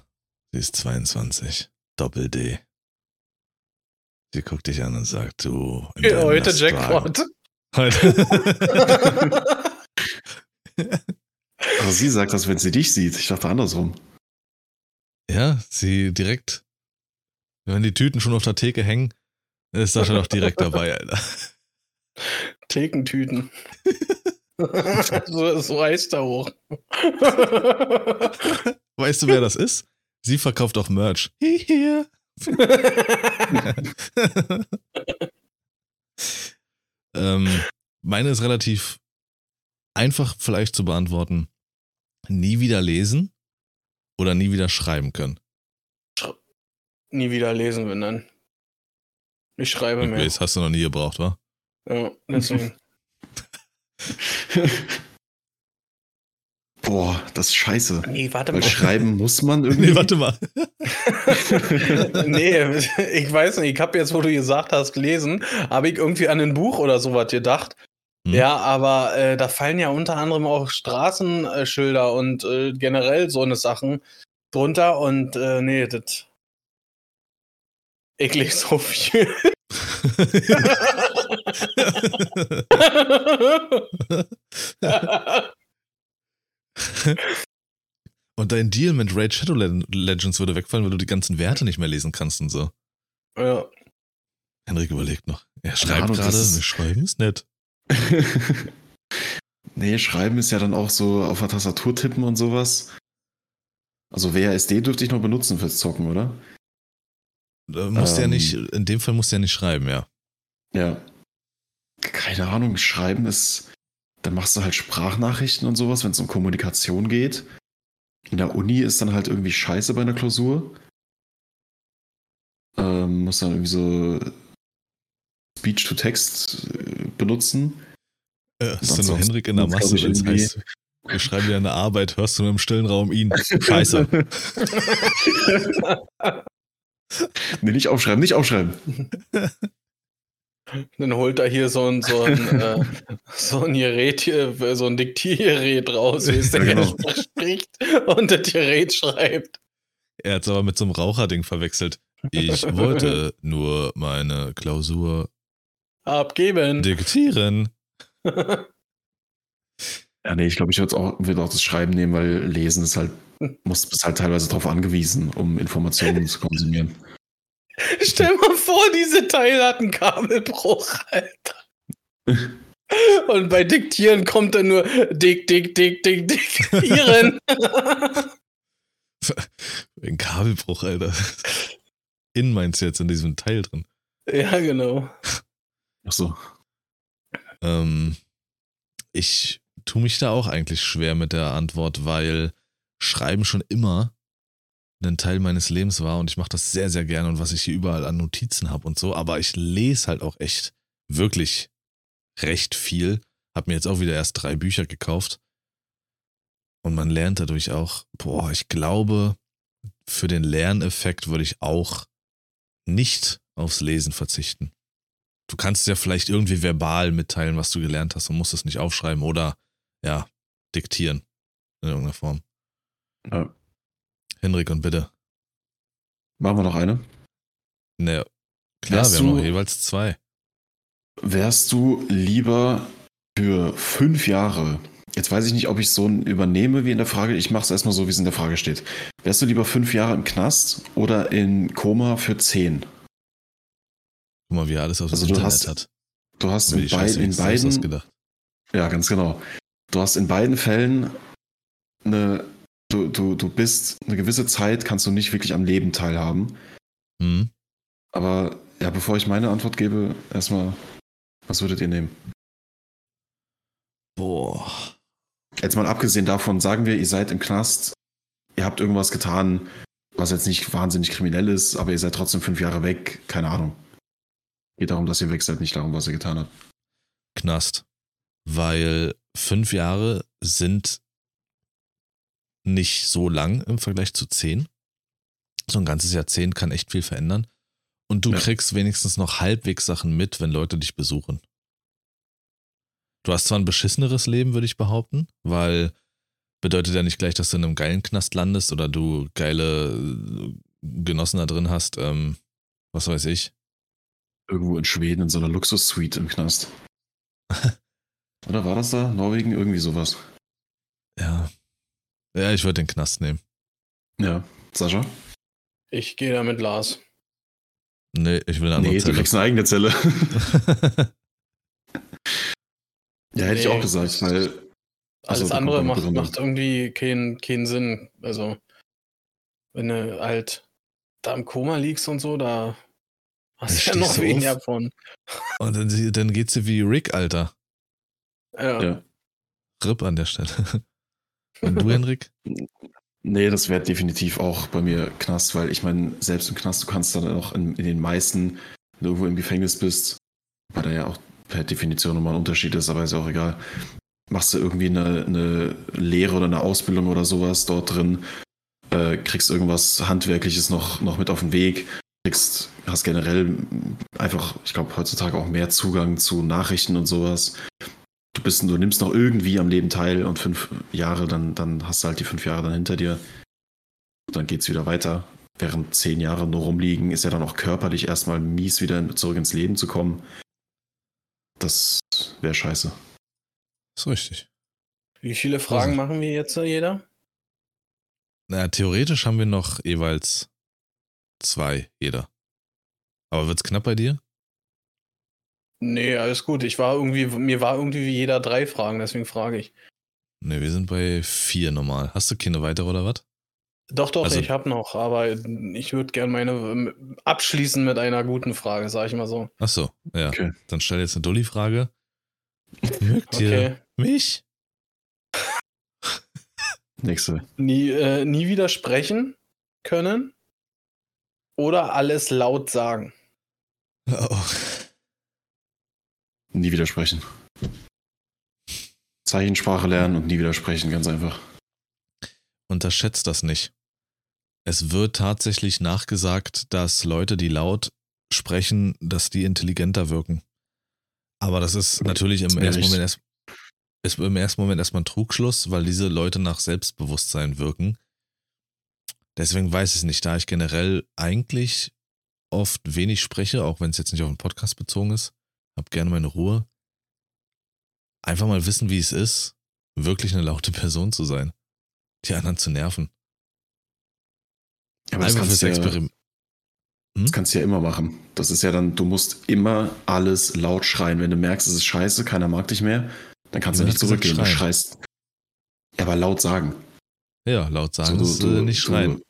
Sie ist 22. Doppel D. Sie guckt dich an und sagt, du. in
Ja, heute Jackpot.
Heute.
Aber sie sagt das, wenn sie dich sieht. Ich dachte andersrum.
ja, sie direkt. Wenn die Tüten schon auf der Theke hängen, ist Sascha doch direkt dabei, Alter.
Thekentüten. so, so heißt er hoch.
Weißt du, wer das ist? Sie verkauft auch Merch. Hier. ähm, meine ist relativ einfach vielleicht zu beantworten. Nie wieder lesen oder nie wieder schreiben können.
Nie wieder lesen, wenn dann. Ich schreibe mehr.
Das hast du noch nie gebraucht, wa?
Ja, deswegen.
Boah, das ist scheiße.
Nee, warte
Weil
mal.
schreiben muss man irgendwie.
Nee, warte mal.
nee, ich weiß nicht, ich habe jetzt, wo du gesagt hast, lesen, habe ich irgendwie an ein Buch oder sowas gedacht.
Hm.
Ja, aber äh, da fallen ja unter anderem auch Straßenschilder und äh, generell so eine Sachen drunter und äh, nee, das. Ich lese so viel.
Und dein Deal mit Raid Shadow Le- Legends würde wegfallen, weil du die ganzen Werte nicht mehr lesen kannst und so.
ja.
Henrik überlegt noch. Er schreibt
Ahnung,
gerade,
ist-
schreiben ist nett.
nee, schreiben ist ja dann auch so auf der Tastatur tippen und sowas. Also WASD dürfte ich noch benutzen fürs Zocken, oder?
Da musst du ja
Ähm.
nicht, in dem Fall musst du ja nicht schreiben, ja.
Ja. Keine Ahnung, schreiben ist. Dann machst du halt Sprachnachrichten und sowas, wenn es um Kommunikation geht. In der Uni ist dann halt irgendwie scheiße bei einer Klausur. Ähm, muss dann irgendwie so Speech-to-Text äh, benutzen.
Äh, ist dann nur Henrik in der Masse, wenn es heißt, wir schreiben dir eine Arbeit, hörst du nur im stillen Raum ihn. Scheiße.
nee, nicht aufschreiben, nicht aufschreiben.
Dann holt er hier so ein, so ein, äh, so ein Gerät, hier, so ein Diktiergerät raus, wie es der
Ja, genau.
spricht und das Gerät schreibt.
Er hat es aber mit so einem Raucherding verwechselt. Ich wollte nur meine Klausur
Abgeben.
diktieren.
Ja, nee, ich glaube, ich würde auch, würd auch das Schreiben nehmen, weil Lesen ist halt, muss bist halt teilweise darauf angewiesen, um Informationen zu konsumieren.
Stell mal vor, diese Teil hat einen Kabelbruch, Alter. Und bei Diktieren kommt dann nur Dick, Dick, Dick, Dick, Diktieren.
Ein Kabelbruch, Alter. In meinst du jetzt in diesem Teil drin?
ja, genau.
Ach so.
Ähm, ich tue mich da auch eigentlich schwer mit der Antwort, weil Schreiben schon immer ein Teil meines Lebens war und ich mache das sehr, sehr gerne und was ich hier überall an Notizen habe und so, aber ich lese halt auch echt wirklich recht viel. Hab mir jetzt auch wieder erst drei Bücher gekauft und man lernt dadurch auch, boah, ich glaube, für den Lerneffekt würde ich auch nicht aufs Lesen verzichten. Du kannst ja vielleicht irgendwie verbal mitteilen, was du gelernt hast und musst es nicht aufschreiben oder ja, diktieren in irgendeiner Form.
Ja.
Henrik und bitte.
Machen wir noch eine?
Ne, klar,
Wärst
wir haben
du-
noch jeweils zwei.
Wärst du lieber für fünf Jahre, jetzt weiß ich nicht, ob ich so übernehme wie in der Frage, ich mache es erstmal so, wie es in der Frage steht. Wärst du lieber fünf Jahre im Knast oder in Koma für zehn?
Guck mal, wie er alles aus
Also
dem Internet
hast-
hat.
Du hast in, beid, in beiden, ja, ganz genau. Du hast in beiden Fällen eine, du, du, du bist eine gewisse Zeit, kannst du nicht wirklich am Leben teilhaben.
Hm.
Aber ja, bevor ich meine Antwort gebe, erstmal, was würdet ihr nehmen?
Boah.
Jetzt mal abgesehen davon, sagen wir, ihr seid im Knast, ihr habt irgendwas getan, was jetzt nicht wahnsinnig kriminell ist, aber ihr seid trotzdem fünf Jahre weg, keine Ahnung. Geht darum, dass ihr weg seid, nicht darum, was ihr getan habt.
Knast. Weil fünf Jahre sind nicht so lang im Vergleich zu zehn. So ein ganzes Jahrzehnt kann echt viel verändern. Und du
Ja.
kriegst wenigstens noch halbwegs Sachen mit, wenn Leute dich besuchen. Du hast zwar ein beschisseneres Leben, würde ich behaupten, weil bedeutet ja nicht gleich, dass du in einem geilen Knast landest oder du geile äh, Genossen da drin hast, ähm, was weiß ich.
Irgendwo in Schweden in so einer Luxussuite im Knast. Oder war das da? Norwegen? Irgendwie sowas.
Ja. Ja, ich würde den Knast nehmen.
Ja. Sascha?
Ich gehe da mit Lars.
Nee, ich will eine andere
Nee, du
Zelle.
kriegst eine eigene Zelle. ja, hätte ich
Nee,
auch gesagt, weil.
Alles
da
andere macht, macht irgendwie keinen keinen Sinn. Also, wenn du halt da im Koma liegst und so, da hast du ja noch
du
weniger
auf.
von.
Und dann, sie- dann geht's dir wie Rick, Alter.
Ja.
Ja.
Rip an der Stelle. Und du, Henrik?
Nee, das wäre definitiv auch bei mir Knast, weil ich meine, selbst im Knast, du kannst dann auch in, in den meisten, wenn du irgendwo im Gefängnis bist, weil da ja auch per Definition nochmal ein Unterschied ist, aber ist ja auch egal, machst du irgendwie eine, eine Lehre oder eine Ausbildung oder sowas dort drin, äh, kriegst irgendwas Handwerkliches noch, noch mit auf den Weg, kriegst, hast generell einfach, ich glaube, heutzutage auch mehr Zugang zu Nachrichten und sowas. Du bist, du nimmst noch irgendwie am Leben teil und fünf Jahre, dann, dann hast du halt die fünf Jahre dann hinter dir. Dann geht's wieder weiter. Während zehn Jahre nur rumliegen, ist ja dann auch körperlich erstmal mies, wieder zurück ins Leben zu kommen. Das wäre scheiße.
Ist richtig.
Wie viele Fragen
Also-
machen wir jetzt jeder?
Naja, theoretisch haben wir noch jeweils zwei, jeder. Aber wird's knapp bei dir?
Nee, alles gut. Ich war irgendwie, mir war irgendwie wie jeder drei Fragen, deswegen frage ich.
Ne, wir sind bei vier normal. Hast du keine weitere oder was?
Doch, doch,
Also-
ich habe noch, aber ich würde gerne meine ähm, abschließen mit einer guten Frage, sage ich mal so.
Ach so, ja.
Okay.
Dann stell jetzt eine Dulli-Frage. Mögt ihr
Okay.
mich?
Nächste.
Nie, äh, nie widersprechen können oder alles laut sagen.
Oh.
Nie widersprechen. Zeichensprache lernen und nie widersprechen, ganz einfach.
Unterschätzt das nicht. Es wird tatsächlich nachgesagt, dass Leute, die laut sprechen, dass die intelligenter wirken. Aber das ist natürlich im ersten, Moment erst, ist im ersten Moment erstmal ein Trugschluss, weil diese Leute nach Selbstbewusstsein wirken. Deswegen weiß ich nicht, da ich generell eigentlich oft wenig spreche, auch wenn es jetzt nicht auf den Podcast bezogen ist, hab gerne meine Ruhe. Einfach mal wissen, wie es ist, wirklich eine laute Person zu sein. Die anderen zu nerven.
Aber das
Einfach
kannst,
fürs
du ja,
Experiment.
das kannst du ja immer machen. Das ist ja dann, du musst immer alles laut schreien. Wenn du merkst, es ist scheiße, keiner mag dich mehr, dann kannst du nicht zurückgehen. Du schreist. Ja, aber laut sagen.
Ja, laut sagen,
So,
ist, äh, nicht schreien.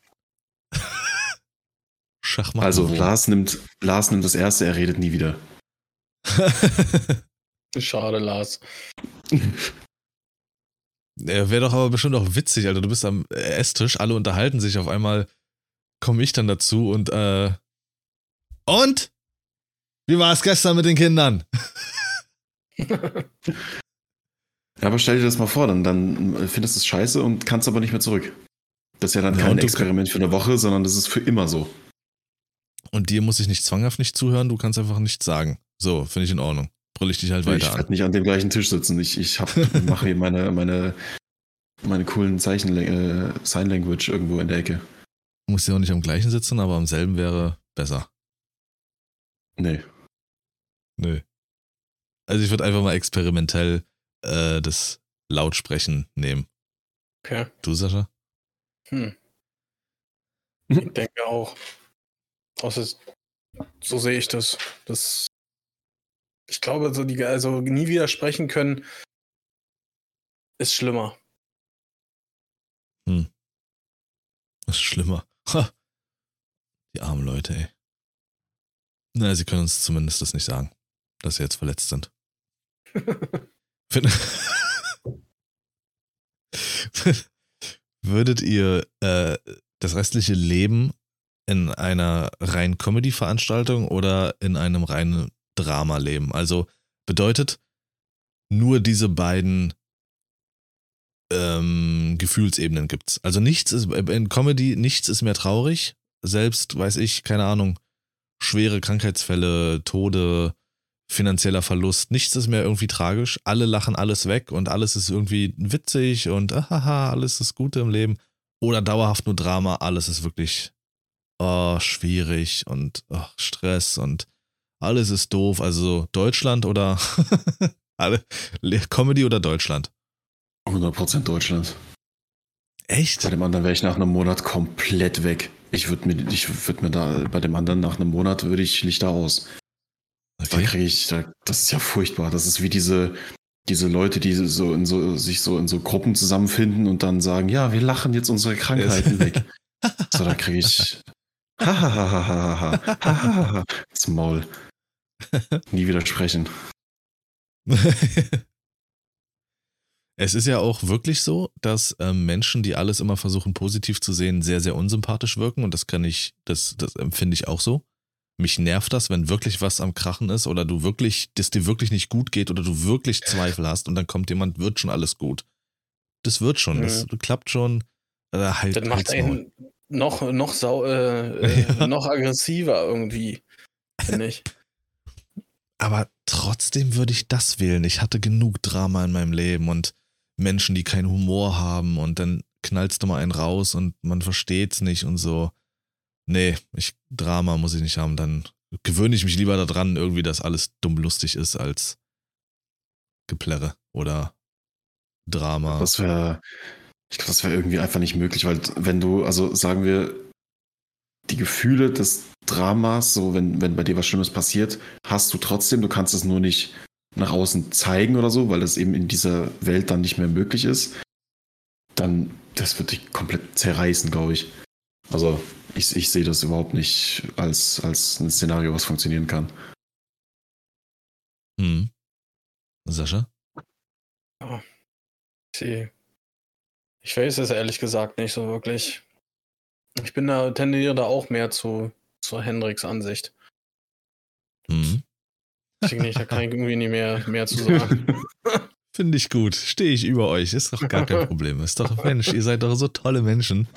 Schachmatt.
Also, Lars nimmt, Lars nimmt das erste, er redet nie wieder.
Schade, Lars.
Ja, Wäre doch aber bestimmt auch witzig, Alter. Du bist am Esstisch, alle unterhalten sich, auf einmal komme ich dann dazu und äh. Und? Wie war es gestern mit den Kindern?
Ja, aber stell dir das mal vor, dann, dann findest du es scheiße und kannst aber nicht mehr zurück. Das ist ja dann
Ja,
kein Experiment für eine Woche, sondern das ist für immer so.
Und dir muss ich nicht zwanghaft nicht zuhören, du kannst einfach nichts sagen. So, finde ich in Ordnung. Brüll ich dich halt
ich
weiter an.
werde nicht an dem gleichen Tisch sitzen. Ich, ich hab, mache hier meine, meine, meine coolen Zeichen, äh, Sign Language irgendwo in der Ecke.
Muss ja auch nicht am gleichen sitzen, aber am selben wäre besser.
Nee.
Nö. Also ich würde einfach mal experimentell äh, das Lautsprechen nehmen.
Okay.
Du, Sascha?
Hm. Ich denke auch. Außer, so sehe ich das. das. Ich glaube, so die, also nie widersprechen können ist schlimmer.
Hm. Ist schlimmer. Ha. Die armen Leute, ey. Na, sie können uns zumindest das nicht sagen, dass sie jetzt verletzt sind. Würdet ihr äh, das restliche Leben in einer reinen Comedy-Veranstaltung oder in einem reinen Drama leben? Also bedeutet nur diese beiden ähm, Gefühlsebenen gibt's. Also nichts ist in Comedy, nichts ist mehr traurig. Selbst, weiß ich, keine Ahnung, schwere Krankheitsfälle, Tode, finanzieller Verlust, nichts ist mehr irgendwie tragisch. Alle lachen alles weg und alles ist irgendwie witzig und haha, alles ist Gute im Leben. Oder dauerhaft nur Drama, alles ist wirklich oh, schwierig und oh, Stress und alles ist doof. Also Deutschland oder alle Comedy oder Deutschland?
100% Deutschland.
Echt?
Bei dem anderen wäre ich nach einem Monat komplett weg. Ich würde mir, ich würde mir da, bei dem anderen nach einem Monat würde ich Lichter aus. Da
Okay.
kriege ich, da, das ist ja furchtbar. Das ist wie diese, diese Leute, die so in so, sich so in so Gruppen zusammenfinden und dann sagen, ja, wir lachen jetzt unsere Krankheiten weg. So, da kriege ich, ha, das Maul. Nie widersprechen.
es ist ja auch wirklich so, dass ähm, Menschen, die alles immer versuchen positiv zu sehen, sehr, sehr unsympathisch wirken und das kann ich, das, das empfinde ich auch so. Mich nervt das, wenn wirklich was am Krachen ist oder du wirklich, dass dir wirklich nicht gut geht oder du wirklich Zweifel hast und dann kommt jemand, wird schon alles gut. Das wird schon, das klappt schon. Äh, halt,
Das macht einen noch, noch, sau, äh, äh, noch aggressiver irgendwie, finde ich.
Aber trotzdem würde ich das wählen. Ich hatte genug Drama in meinem Leben und Menschen, die keinen Humor haben und dann knallst du mal einen raus und man versteht's nicht und so. Nee, ich, Drama muss ich nicht haben. Dann gewöhne ich mich lieber daran, irgendwie, dass alles dumm lustig ist, als Geplärre oder Drama.
Das wäre, ich glaube, das wäre irgendwie einfach nicht möglich, weil wenn du, also sagen wir, die Gefühle des Dramas, so wenn, wenn bei dir was Schlimmes passiert, hast du trotzdem, du kannst es nur nicht nach außen zeigen oder so, weil das eben in dieser Welt dann nicht mehr möglich ist, dann, das wird dich komplett zerreißen, glaube ich. Also ich, ich sehe das überhaupt nicht als, als ein Szenario, was funktionieren kann.
Hm. Sascha?
Ich sehe. Ich weiß es ehrlich gesagt nicht so wirklich. Ich bin da, tendiere da auch mehr zu, zu Hendricks Ansicht.
Hm.
Deswegen nicht, da kann ich irgendwie nicht mehr, mehr zu sagen.
Finde ich gut. Stehe ich über euch. Ist doch gar kein Problem. Ist doch, Mensch, ihr seid doch so tolle Menschen.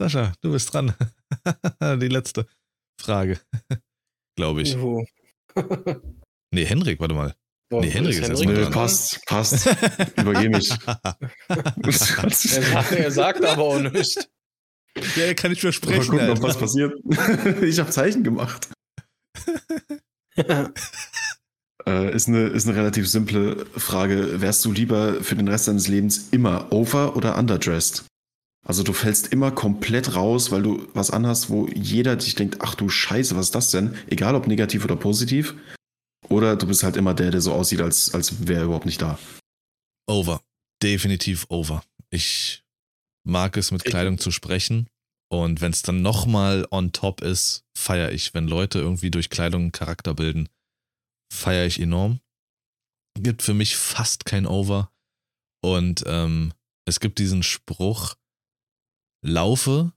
Sascha, du bist dran. Die letzte Frage. Glaube ich. Nee, Henrik, warte mal.
Boah,
Nee, Henrik ist
Henrik
erstmal
Nö,
dran.
passt, passt. Übergeh mich.
Er sagt, er sagt aber auch nicht.
Ja, kann ich
Mal
versprechen.
gucken, ob
Alter.
was passiert. ich habe Zeichen gemacht. Äh, ist, eine, ist eine relativ simple Frage. Wärst du lieber für den Rest deines Lebens immer over- oder underdressed? Also du fällst immer komplett raus, weil du was anhast, wo jeder sich denkt, ach du Scheiße, was ist das denn? Egal ob negativ oder positiv. Oder du bist halt immer der, der so aussieht, als, als wäre er überhaupt nicht da.
Over. Definitiv over. Ich mag es, mit
Ich-
Kleidung zu sprechen. Und wenn es dann nochmal on top ist, feiere ich. Wenn Leute irgendwie durch Kleidung einen Charakter bilden, feiere ich enorm. Gibt für mich fast kein Over. Und ähm, es gibt diesen Spruch, laufe,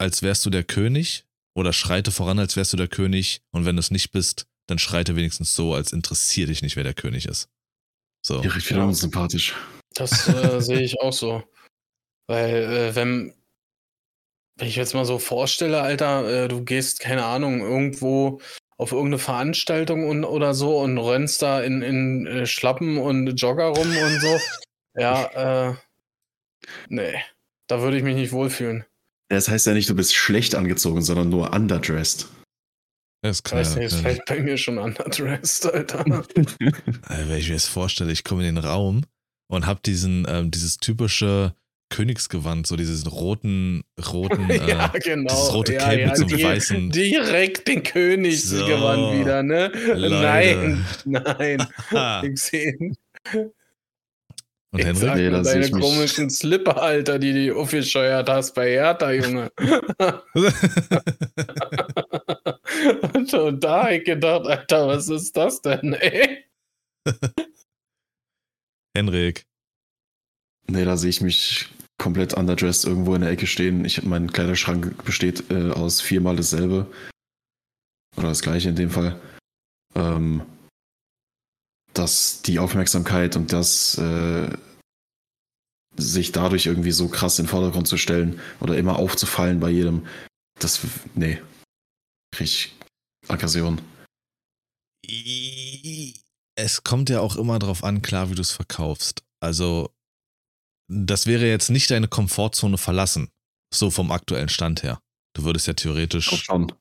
als wärst du der König oder schreite voran, als wärst du der König. Und wenn du es nicht bist, dann schreite wenigstens so, als interessiert dich nicht, wer der König ist. So.
Direkt wieder
Ja.
unsympathisch.
Das äh, sehe ich auch so. Weil, äh, wenn, wenn ich jetzt mal so vorstelle, Alter, äh, du gehst, keine Ahnung, irgendwo auf irgendeine Veranstaltung und, oder so und rennst da in, in äh, Schlappen und Jogger rum und so. Ja, äh, nee, da würde ich mich nicht wohlfühlen.
Das heißt ja nicht, du bist schlecht angezogen, sondern nur underdressed.
Das kann
Weiß
ja,
nicht, es fällt bei mir schon underdressed, Alter.
Also, wenn ich mir das vorstelle, ich komme in den Raum und habe diesen, ähm, dieses typische Königsgewand, so diesen roten, roten, äh,
ja, genau.
dieses rote
ja,
Cape
ja,
mit so einem weißen.
Direkt den Königsgewand
So,
wieder, ne?
Leute.
Nein, nein. Ich sehe
und
ich
Henrik?
Nee,
deine
ich mich-
komischen Slipper, Alter, die du aufgescheuert hast bei Hertha, Junge. und, und da hab ich gedacht, Alter, was ist das denn, ey?
Henrik.
Nee, da sehe ich mich komplett underdressed irgendwo in der Ecke stehen. Ich, mein Kleiderschrank besteht äh, aus viermal dasselbe. Oder das gleiche in dem Fall. Ähm, dass die Aufmerksamkeit und das äh, sich dadurch irgendwie so krass in den Vordergrund zu stellen oder immer aufzufallen bei jedem, das, nee, krieg ich Aggression.
Es kommt ja auch immer drauf an, klar, wie du es verkaufst. Also, das wäre jetzt nicht deine Komfortzone verlassen. So vom aktuellen Stand her. Du würdest ja theoretisch.
Kommt schon.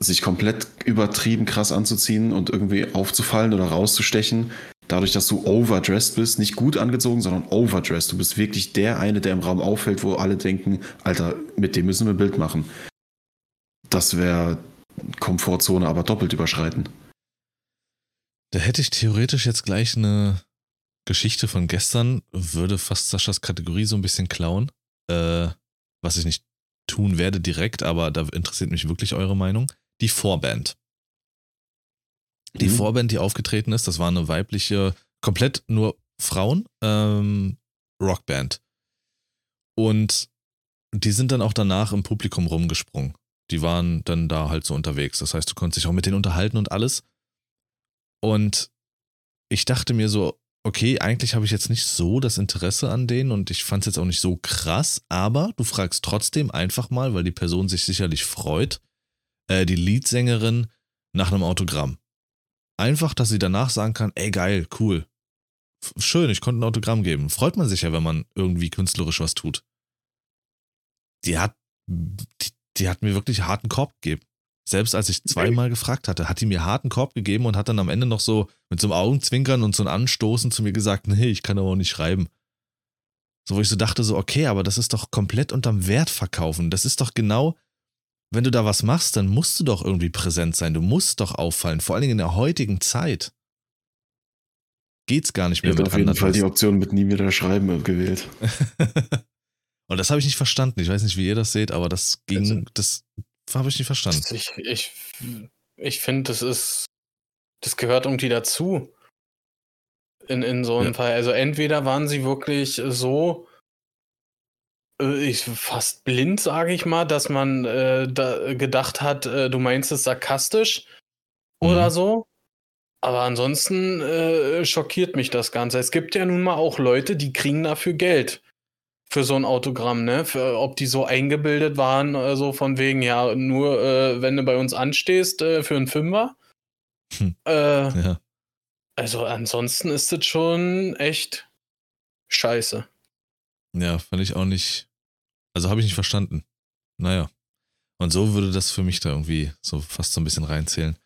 Sich komplett übertrieben krass anzuziehen und irgendwie aufzufallen oder rauszustechen, dadurch, dass du overdressed bist, nicht gut angezogen, sondern overdressed. Du bist wirklich der eine, der im Raum auffällt, wo alle denken, Alter, mit dem müssen wir ein Bild machen. Das wäre Komfortzone, aber doppelt überschreiten.
Da hätte ich theoretisch jetzt gleich eine Geschichte von gestern, würde fast Saschas Kategorie so ein bisschen klauen. Äh, was ich nicht tun werde direkt, aber da interessiert mich wirklich eure Meinung. Die Vorband. Die
Mhm.
Vorband, die aufgetreten ist, das war eine weibliche, komplett nur Frauen, ähm, Rockband. Und die sind dann auch danach im Publikum rumgesprungen. Die waren dann da halt so unterwegs. Das heißt, du konntest dich auch mit denen unterhalten und alles. Und ich dachte mir so, okay, eigentlich habe ich jetzt nicht so das Interesse an denen und ich fand es jetzt auch nicht so krass, aber du fragst trotzdem einfach mal, weil die Person sich sicherlich freut, äh, die Leadsängerin nach einem Autogramm. Einfach, dass sie danach sagen kann, ey geil, cool. Schön, ich konnte ein Autogramm geben. Freut man sich ja, wenn man irgendwie künstlerisch was tut. Die hat, die, die hat mir wirklich harten Korb gegeben. Selbst als ich zweimal gefragt hatte, hat die mir harten Korb gegeben und hat dann am Ende noch so mit so einem Augenzwinkern und so einem Anstoßen zu mir gesagt, nee, ich kann aber auch nicht schreiben. So, wo ich so dachte, so, okay, aber das ist doch komplett unterm Wert verkaufen. Das ist doch genau, wenn du da was machst, dann musst du doch irgendwie präsent sein. Du musst doch auffallen, vor allen Dingen in der heutigen Zeit. Geht's gar nicht
Ich
mehr
hätte
mit
auf jeden Fall die. Option mit nie wieder schreiben gewählt.
Und das habe ich nicht verstanden. Ich weiß nicht, wie ihr das seht, aber das ging,
Also-
das habe ich nicht verstanden.
Ich, ich, ich finde, das ist, das gehört irgendwie dazu. In, in so einem
Ja.
Fall. Also entweder waren sie wirklich so, äh, ich fast blind, sage ich mal, dass man äh, da gedacht hat, äh, du meinst es sarkastisch oder
Mhm.
so. Aber ansonsten äh, schockiert mich das Ganze. Es gibt ja nun mal auch Leute, die kriegen dafür Geld. Für so ein Autogramm, ne? Für, ob die so eingebildet waren, äh, so von wegen, ja, nur äh, wenn du bei uns anstehst äh, für einen Fünfer.
Hm.
Äh,
Ja.
also ansonsten ist das schon echt scheiße.
Ja, fand ich auch nicht. Also habe ich nicht verstanden. Naja. Und so würde das für mich da irgendwie so fast so ein bisschen reinzählen.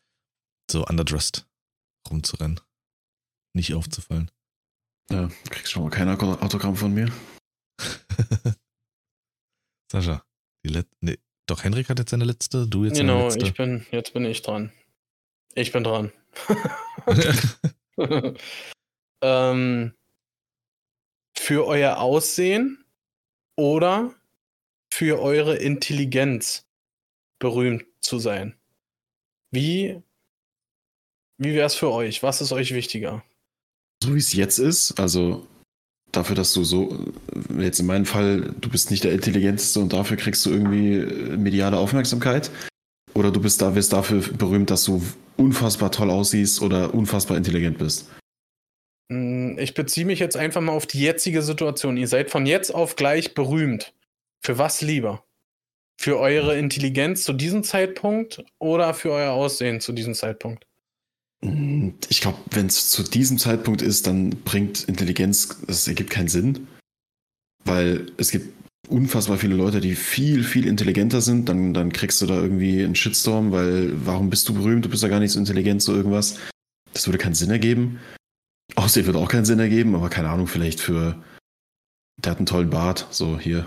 So underdressed rumzurennen. Nicht aufzufallen.
Ja, du kriegst schon mal kein Auto- Autogramm von mir.
Sascha, die letzte. Nee, doch, Henrik hat jetzt seine letzte, du jetzt
genau,
seine
ich bin, jetzt bin ich dran. Ich bin dran.
letzte.
ähm, für euer Aussehen oder für eure Intelligenz berühmt zu sein? Wie, wie wäre es für euch? Was ist euch wichtiger?
So wie es jetzt ist, also dafür, dass du so, jetzt in meinem Fall, du bist nicht der Intelligenteste und dafür kriegst du irgendwie äh, mediale Aufmerksamkeit. Oder du bist da, wirst dafür berühmt, dass du unfassbar toll aussiehst oder unfassbar intelligent bist.
Hm, Ich beziehe mich jetzt einfach mal auf die jetzige Situation. Ihr seid von jetzt auf gleich berühmt. Für was lieber? Für eure Intelligenz zu diesem Zeitpunkt oder für euer Aussehen zu diesem Zeitpunkt?
Ich glaube, wenn es zu diesem Zeitpunkt ist, dann bringt Intelligenz, das ergibt keinen Sinn. Weil es gibt unfassbar viele Leute, die viel, viel intelligenter sind, dann, dann kriegst du da irgendwie einen Shitstorm, weil warum bist du berühmt? Du bist ja gar nicht so intelligent, so irgendwas. Das würde keinen Sinn ergeben. Aussehen würde auch keinen Sinn ergeben, aber keine Ahnung, vielleicht für. Der hat einen tollen Bart, so hier.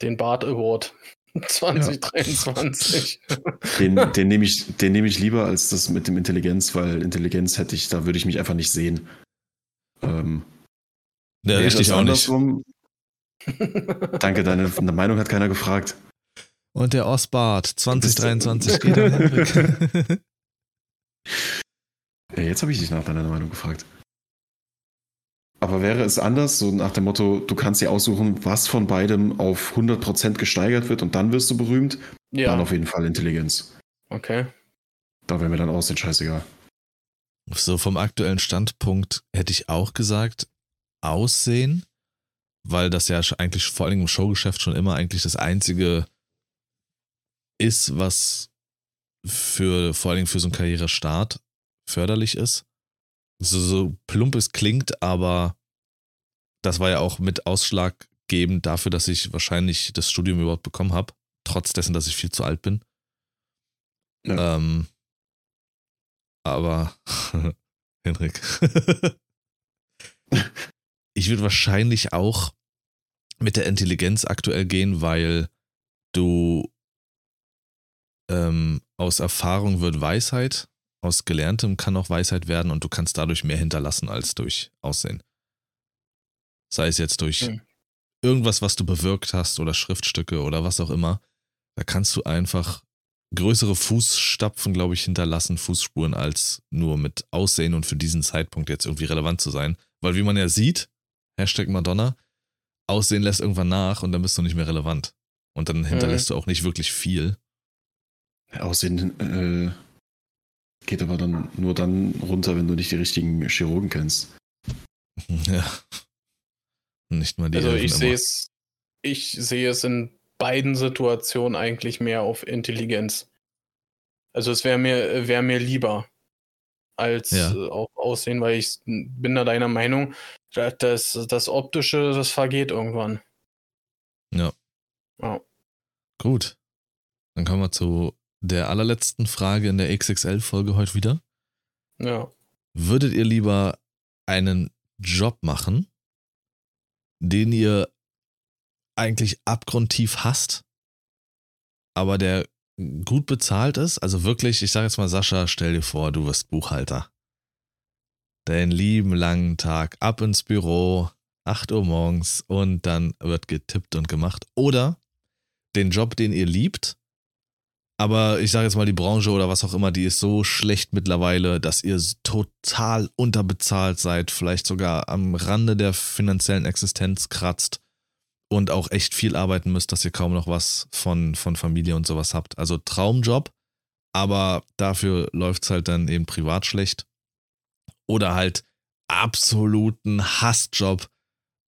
Den Bart Award 2023.
Den, den nehme ich, den nehme ich lieber als das mit dem Intelligenz, weil Intelligenz hätte ich, da würde ich mich einfach nicht sehen. Ähm,
Ja, richtig auch nicht.
andersrum- Danke, deine, deine Meinung hat keiner gefragt.
Und der Osbart
bist-
2023 geht an Henrik.
Ja, jetzt habe ich dich nach deiner Meinung gefragt. Aber wäre es anders, so nach dem Motto, du kannst dir aussuchen, was von beidem auf 100% gesteigert wird und dann wirst du berühmt, dann
ja,
auf jeden Fall Intelligenz.
okay.
Da wäre mir dann aussehen scheißegal.
So vom aktuellen Standpunkt hätte ich auch gesagt, Aussehen, weil das ja eigentlich vor allem im Showgeschäft schon immer eigentlich das einzige ist, was für vor allem für so einen Karrierestart förderlich ist. So, so plump es klingt, aber das war ja auch mit ausschlaggebend dafür, dass ich wahrscheinlich das Studium überhaupt bekommen habe, trotz dessen, dass ich viel zu alt bin.
Ja.
Ähm, aber Henrik, ich würde wahrscheinlich auch mit der Intelligenz aktuell gehen, weil du ähm, aus Erfahrung wird Weisheit, aus Gelerntem kann auch Weisheit werden und du kannst dadurch mehr hinterlassen als durch Aussehen. Sei es jetzt durch
Hm.
irgendwas, was du bewirkt hast oder Schriftstücke oder was auch immer. Da kannst du einfach größere Fußstapfen, glaube ich, hinterlassen, Fußspuren, als nur mit Aussehen und für diesen Zeitpunkt jetzt irgendwie relevant zu sein. Weil wie man ja sieht, Hashtag Madonna, Aussehen lässt irgendwann nach und dann bist du nicht mehr relevant. Und dann hinterlässt du auch nicht wirklich viel.
Aussehen äh, geht aber dann nur dann runter, wenn du nicht die richtigen Chirurgen kennst.
Ja. Nicht mal die
Also ich sehe es, ich sehe es in beiden Situationen eigentlich mehr auf Intelligenz. Also es wäre mir, wäre mir lieber als
Ja.
äh, auf Aussehen, weil ich bin da deiner Meinung, da- das, das Optische, das vergeht irgendwann.
Ja.
Ja.
Gut. Dann kommen wir zu der allerletzten Frage in der XXL-Folge heute wieder.
Ja.
Würdet ihr lieber einen Job machen, den ihr eigentlich abgrundtief hasst, aber der gut bezahlt ist? Also wirklich, ich sage jetzt mal, Sascha, stell dir vor, du wirst Buchhalter. Den lieben langen Tag ab ins Büro, 8 Uhr morgens und dann wird getippt und gemacht. Oder den Job, den ihr liebt, aber ich sage jetzt mal, die Branche oder was auch immer, die ist so schlecht mittlerweile, dass ihr total unterbezahlt seid, vielleicht sogar am Rande der finanziellen Existenz kratzt und auch echt viel arbeiten müsst, dass ihr kaum noch was von, von Familie und sowas habt. Also Traumjob, aber dafür läuft es halt dann eben privat schlecht. Oder halt absoluten Hassjob,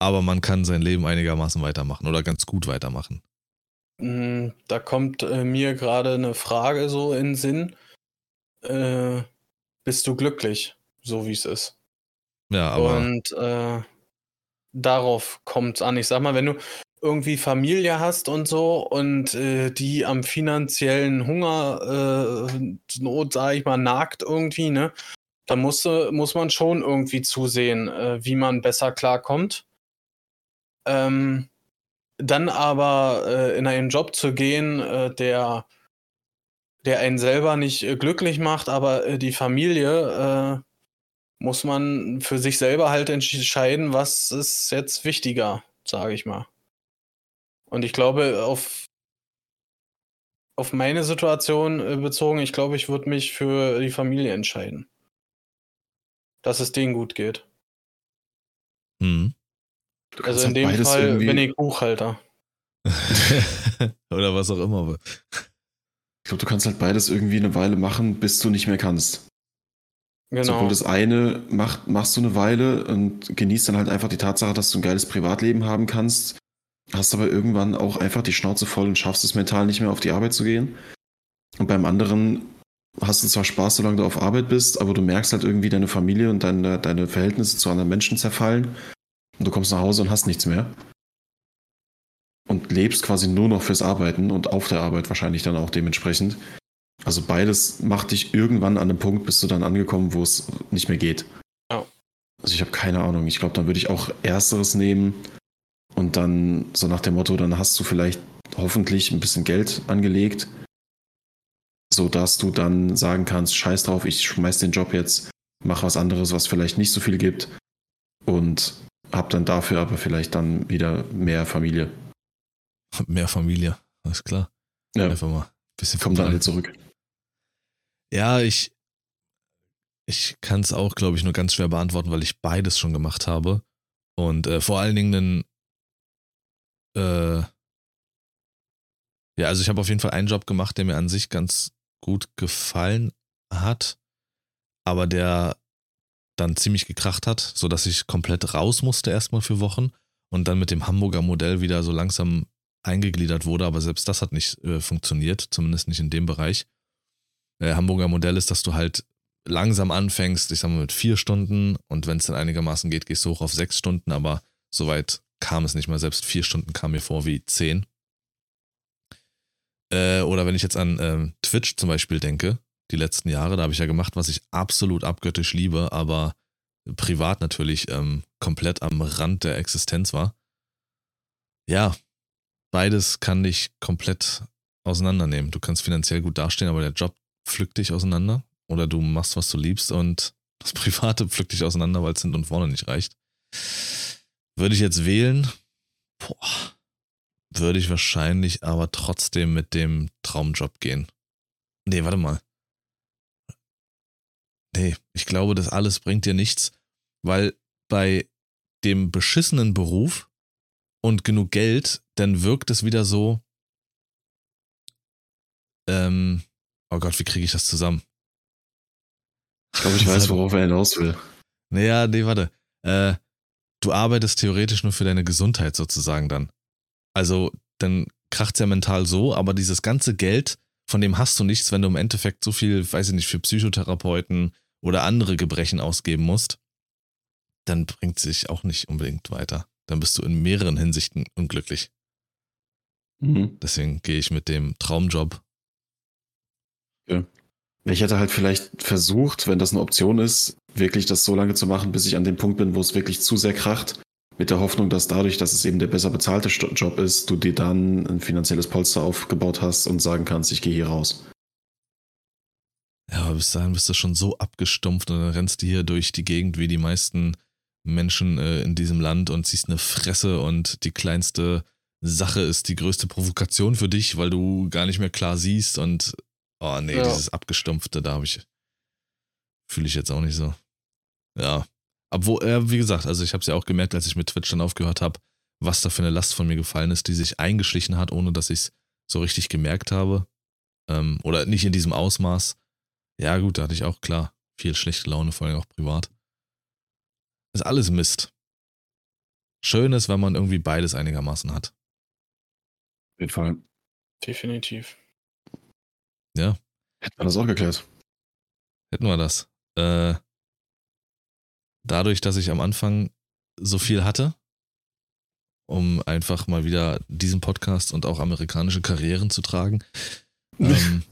aber man kann sein Leben einigermaßen weitermachen oder ganz gut weitermachen.
Mm, Da kommt äh, mir gerade eine Frage so in den Sinn. Äh, bist du glücklich, so wie es ist?
Ja, aber
Und äh, darauf kommt es an. Ich sag mal, wenn du irgendwie Familie hast und so und äh, die am finanziellen Hunger äh, Not, sag ich mal, nagt irgendwie, ne? Da muss, muss man schon irgendwie zusehen, äh, wie man besser klarkommt. Ähm, dann aber äh, in einen Job zu gehen, äh, der, der einen selber nicht äh, glücklich macht, aber äh, die Familie äh, muss man für sich selber halt entscheiden, was ist jetzt wichtiger, sage ich mal. Und ich glaube, auf, auf meine Situation äh, bezogen, ich glaube, ich würde mich für die Familie entscheiden. Dass es denen gut geht.
hm.
Du kannst
Also in dem
beides
Fall
irgendwie-
bin ich Buchhalter.
oder was auch immer.
Ich glaube, du kannst halt beides irgendwie eine Weile machen, bis du nicht mehr kannst.
Genau.
Sowohl das eine macht, machst du eine Weile und genießt dann halt einfach die Tatsache, dass du ein geiles Privatleben haben kannst, hast aber irgendwann auch einfach die Schnauze voll und schaffst es mental nicht mehr auf die Arbeit zu gehen. Und beim anderen hast du zwar Spaß, solange du auf Arbeit bist, aber du merkst halt irgendwie deine Familie und deine, deine Verhältnisse zu anderen Menschen zerfallen und du kommst nach Hause und hast nichts mehr. und lebst quasi nur noch fürs Arbeiten und auf der Arbeit wahrscheinlich dann auch dementsprechend. Also beides macht dich irgendwann an einem Punkt, bist du dann angekommen, wo es nicht mehr geht.
Ja.
Also ich habe keine Ahnung. Ich glaube, dann würde ich auch ersteres nehmen und dann so nach dem Motto, dann hast du vielleicht hoffentlich ein bisschen Geld angelegt, sodass du dann sagen kannst, scheiß drauf, ich schmeiß den Job jetzt, mach was anderes, was vielleicht nicht so viel gibt und hab dann dafür aber vielleicht dann wieder mehr Familie.
Mehr Familie, alles klar.
Ja,
Einfach mal ein bisschen
kommt dann alle zurück.
Ja, ich, ich kann es auch, glaube ich, nur ganz schwer beantworten, weil ich beides schon gemacht habe. Und äh, vor allen Dingen einen, äh, ja, also ich habe auf jeden Fall einen Job gemacht, der mir an sich ganz gut gefallen hat, aber der dann ziemlich gekracht hat, sodass ich komplett raus musste erstmal für Wochen und dann mit dem Hamburger Modell wieder so langsam eingegliedert wurde, aber selbst das hat nicht äh, funktioniert, zumindest nicht in dem Bereich. Äh, Hamburger Modell ist, dass du halt langsam anfängst, ich sag mal mit vier Stunden und wenn es dann einigermaßen geht, gehst du hoch auf sechs Stunden, aber soweit kam es nicht mal. Selbst vier Stunden kam mir vor wie zehn. Äh, oder wenn ich jetzt an ähm, Twitch zum Beispiel denke, die letzten Jahre, da habe ich ja gemacht, was ich absolut abgöttisch liebe, aber privat natürlich ähm, komplett am Rand der Existenz war. Ja, beides kann dich komplett auseinandernehmen. Du kannst finanziell gut dastehen, aber der Job pflückt dich auseinander. Oder du machst, was du liebst und das Private pflückt dich auseinander, weil es hinten und vorne nicht reicht. Würde ich jetzt wählen? Boah. Würde ich wahrscheinlich aber trotzdem mit dem Traumjob gehen. Nee, warte mal. Nee, ich glaube, das alles bringt dir nichts, weil bei dem beschissenen Beruf und genug Geld, dann wirkt es wieder so, ähm, oh Gott, wie kriege ich das zusammen?
Ich glaube, ich weiß, worauf er hinaus will.
Naja, nee, warte. Äh, du arbeitest theoretisch nur für deine Gesundheit sozusagen dann. Also, dann kracht's ja mental so, aber dieses ganze Geld, von dem hast du nichts, wenn du im Endeffekt so viel, weiß ich nicht, für Psychotherapeuten oder andere Gebrechen ausgeben musst, dann bringt sich auch nicht unbedingt weiter. Dann bist du in mehreren Hinsichten unglücklich.
Mhm.
Deswegen gehe ich mit dem Traumjob.
Ich hätte halt vielleicht versucht, wenn das eine Option ist, wirklich das so lange zu machen, bis ich an dem Punkt bin, wo es wirklich zu sehr kracht. Mit der Hoffnung, dass dadurch, dass es eben der besser bezahlte Job ist, du dir dann ein finanzielles Polster aufgebaut hast und sagen kannst, ich gehe hier raus.
Ja, aber bis dahin bist du schon so abgestumpft und dann rennst du hier durch die Gegend wie die meisten Menschen äh, in diesem Land und ziehst eine Fresse und die kleinste Sache ist die größte Provokation für dich, weil du gar nicht mehr klar siehst und oh nee,
Ja.
dieses abgestumpfte, da habe ich fühle ich jetzt auch nicht so. Ja, obwohl äh, wie gesagt, also ich habe es ja auch gemerkt, als ich mit Twitch dann aufgehört habe, was da für eine Last von mir gefallen ist, die sich eingeschlichen hat, ohne dass ich es so richtig gemerkt habe ähm, oder nicht in diesem Ausmaß. Ja, gut, da hatte ich auch klar viel schlechte Laune, vor allem auch privat. Ist alles Mist. Schön ist, wenn man irgendwie beides einigermaßen hat.
Auf jeden Fall.
Definitiv.
Ja,
Hätten wir das auch geklärt.
hätten wir das. Äh, dadurch, dass ich am Anfang so viel hatte, um einfach mal wieder diesen Podcast und auch amerikanische Karrieren zu tragen, ähm,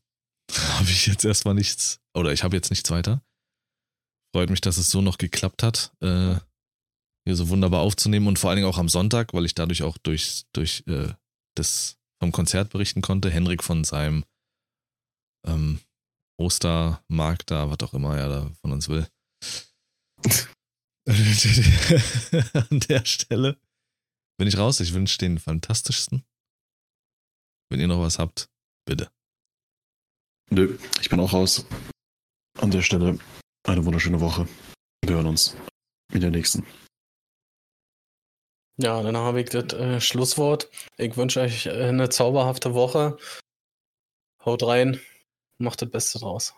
habe ich jetzt erstmal nichts, oder ich habe jetzt nichts weiter. Freut mich, dass es so noch geklappt hat, äh, hier so wunderbar aufzunehmen und vor allen Dingen auch am Sonntag, weil ich dadurch auch durch, durch äh, das vom Konzert berichten konnte. Henrik von seinem ähm, Ostermarkt da, was auch immer er da von uns will. An der Stelle bin ich raus. Ich wünsche den fantastischsten. Wenn ihr noch was habt, bitte.
Nö, ich bin auch raus. An der Stelle eine wunderschöne Woche. Wir hören uns in der nächsten.
Ja, dann habe ich das äh, Schlusswort. Ich wünsche euch äh, eine zauberhafte Woche. Haut rein, macht das Beste draus.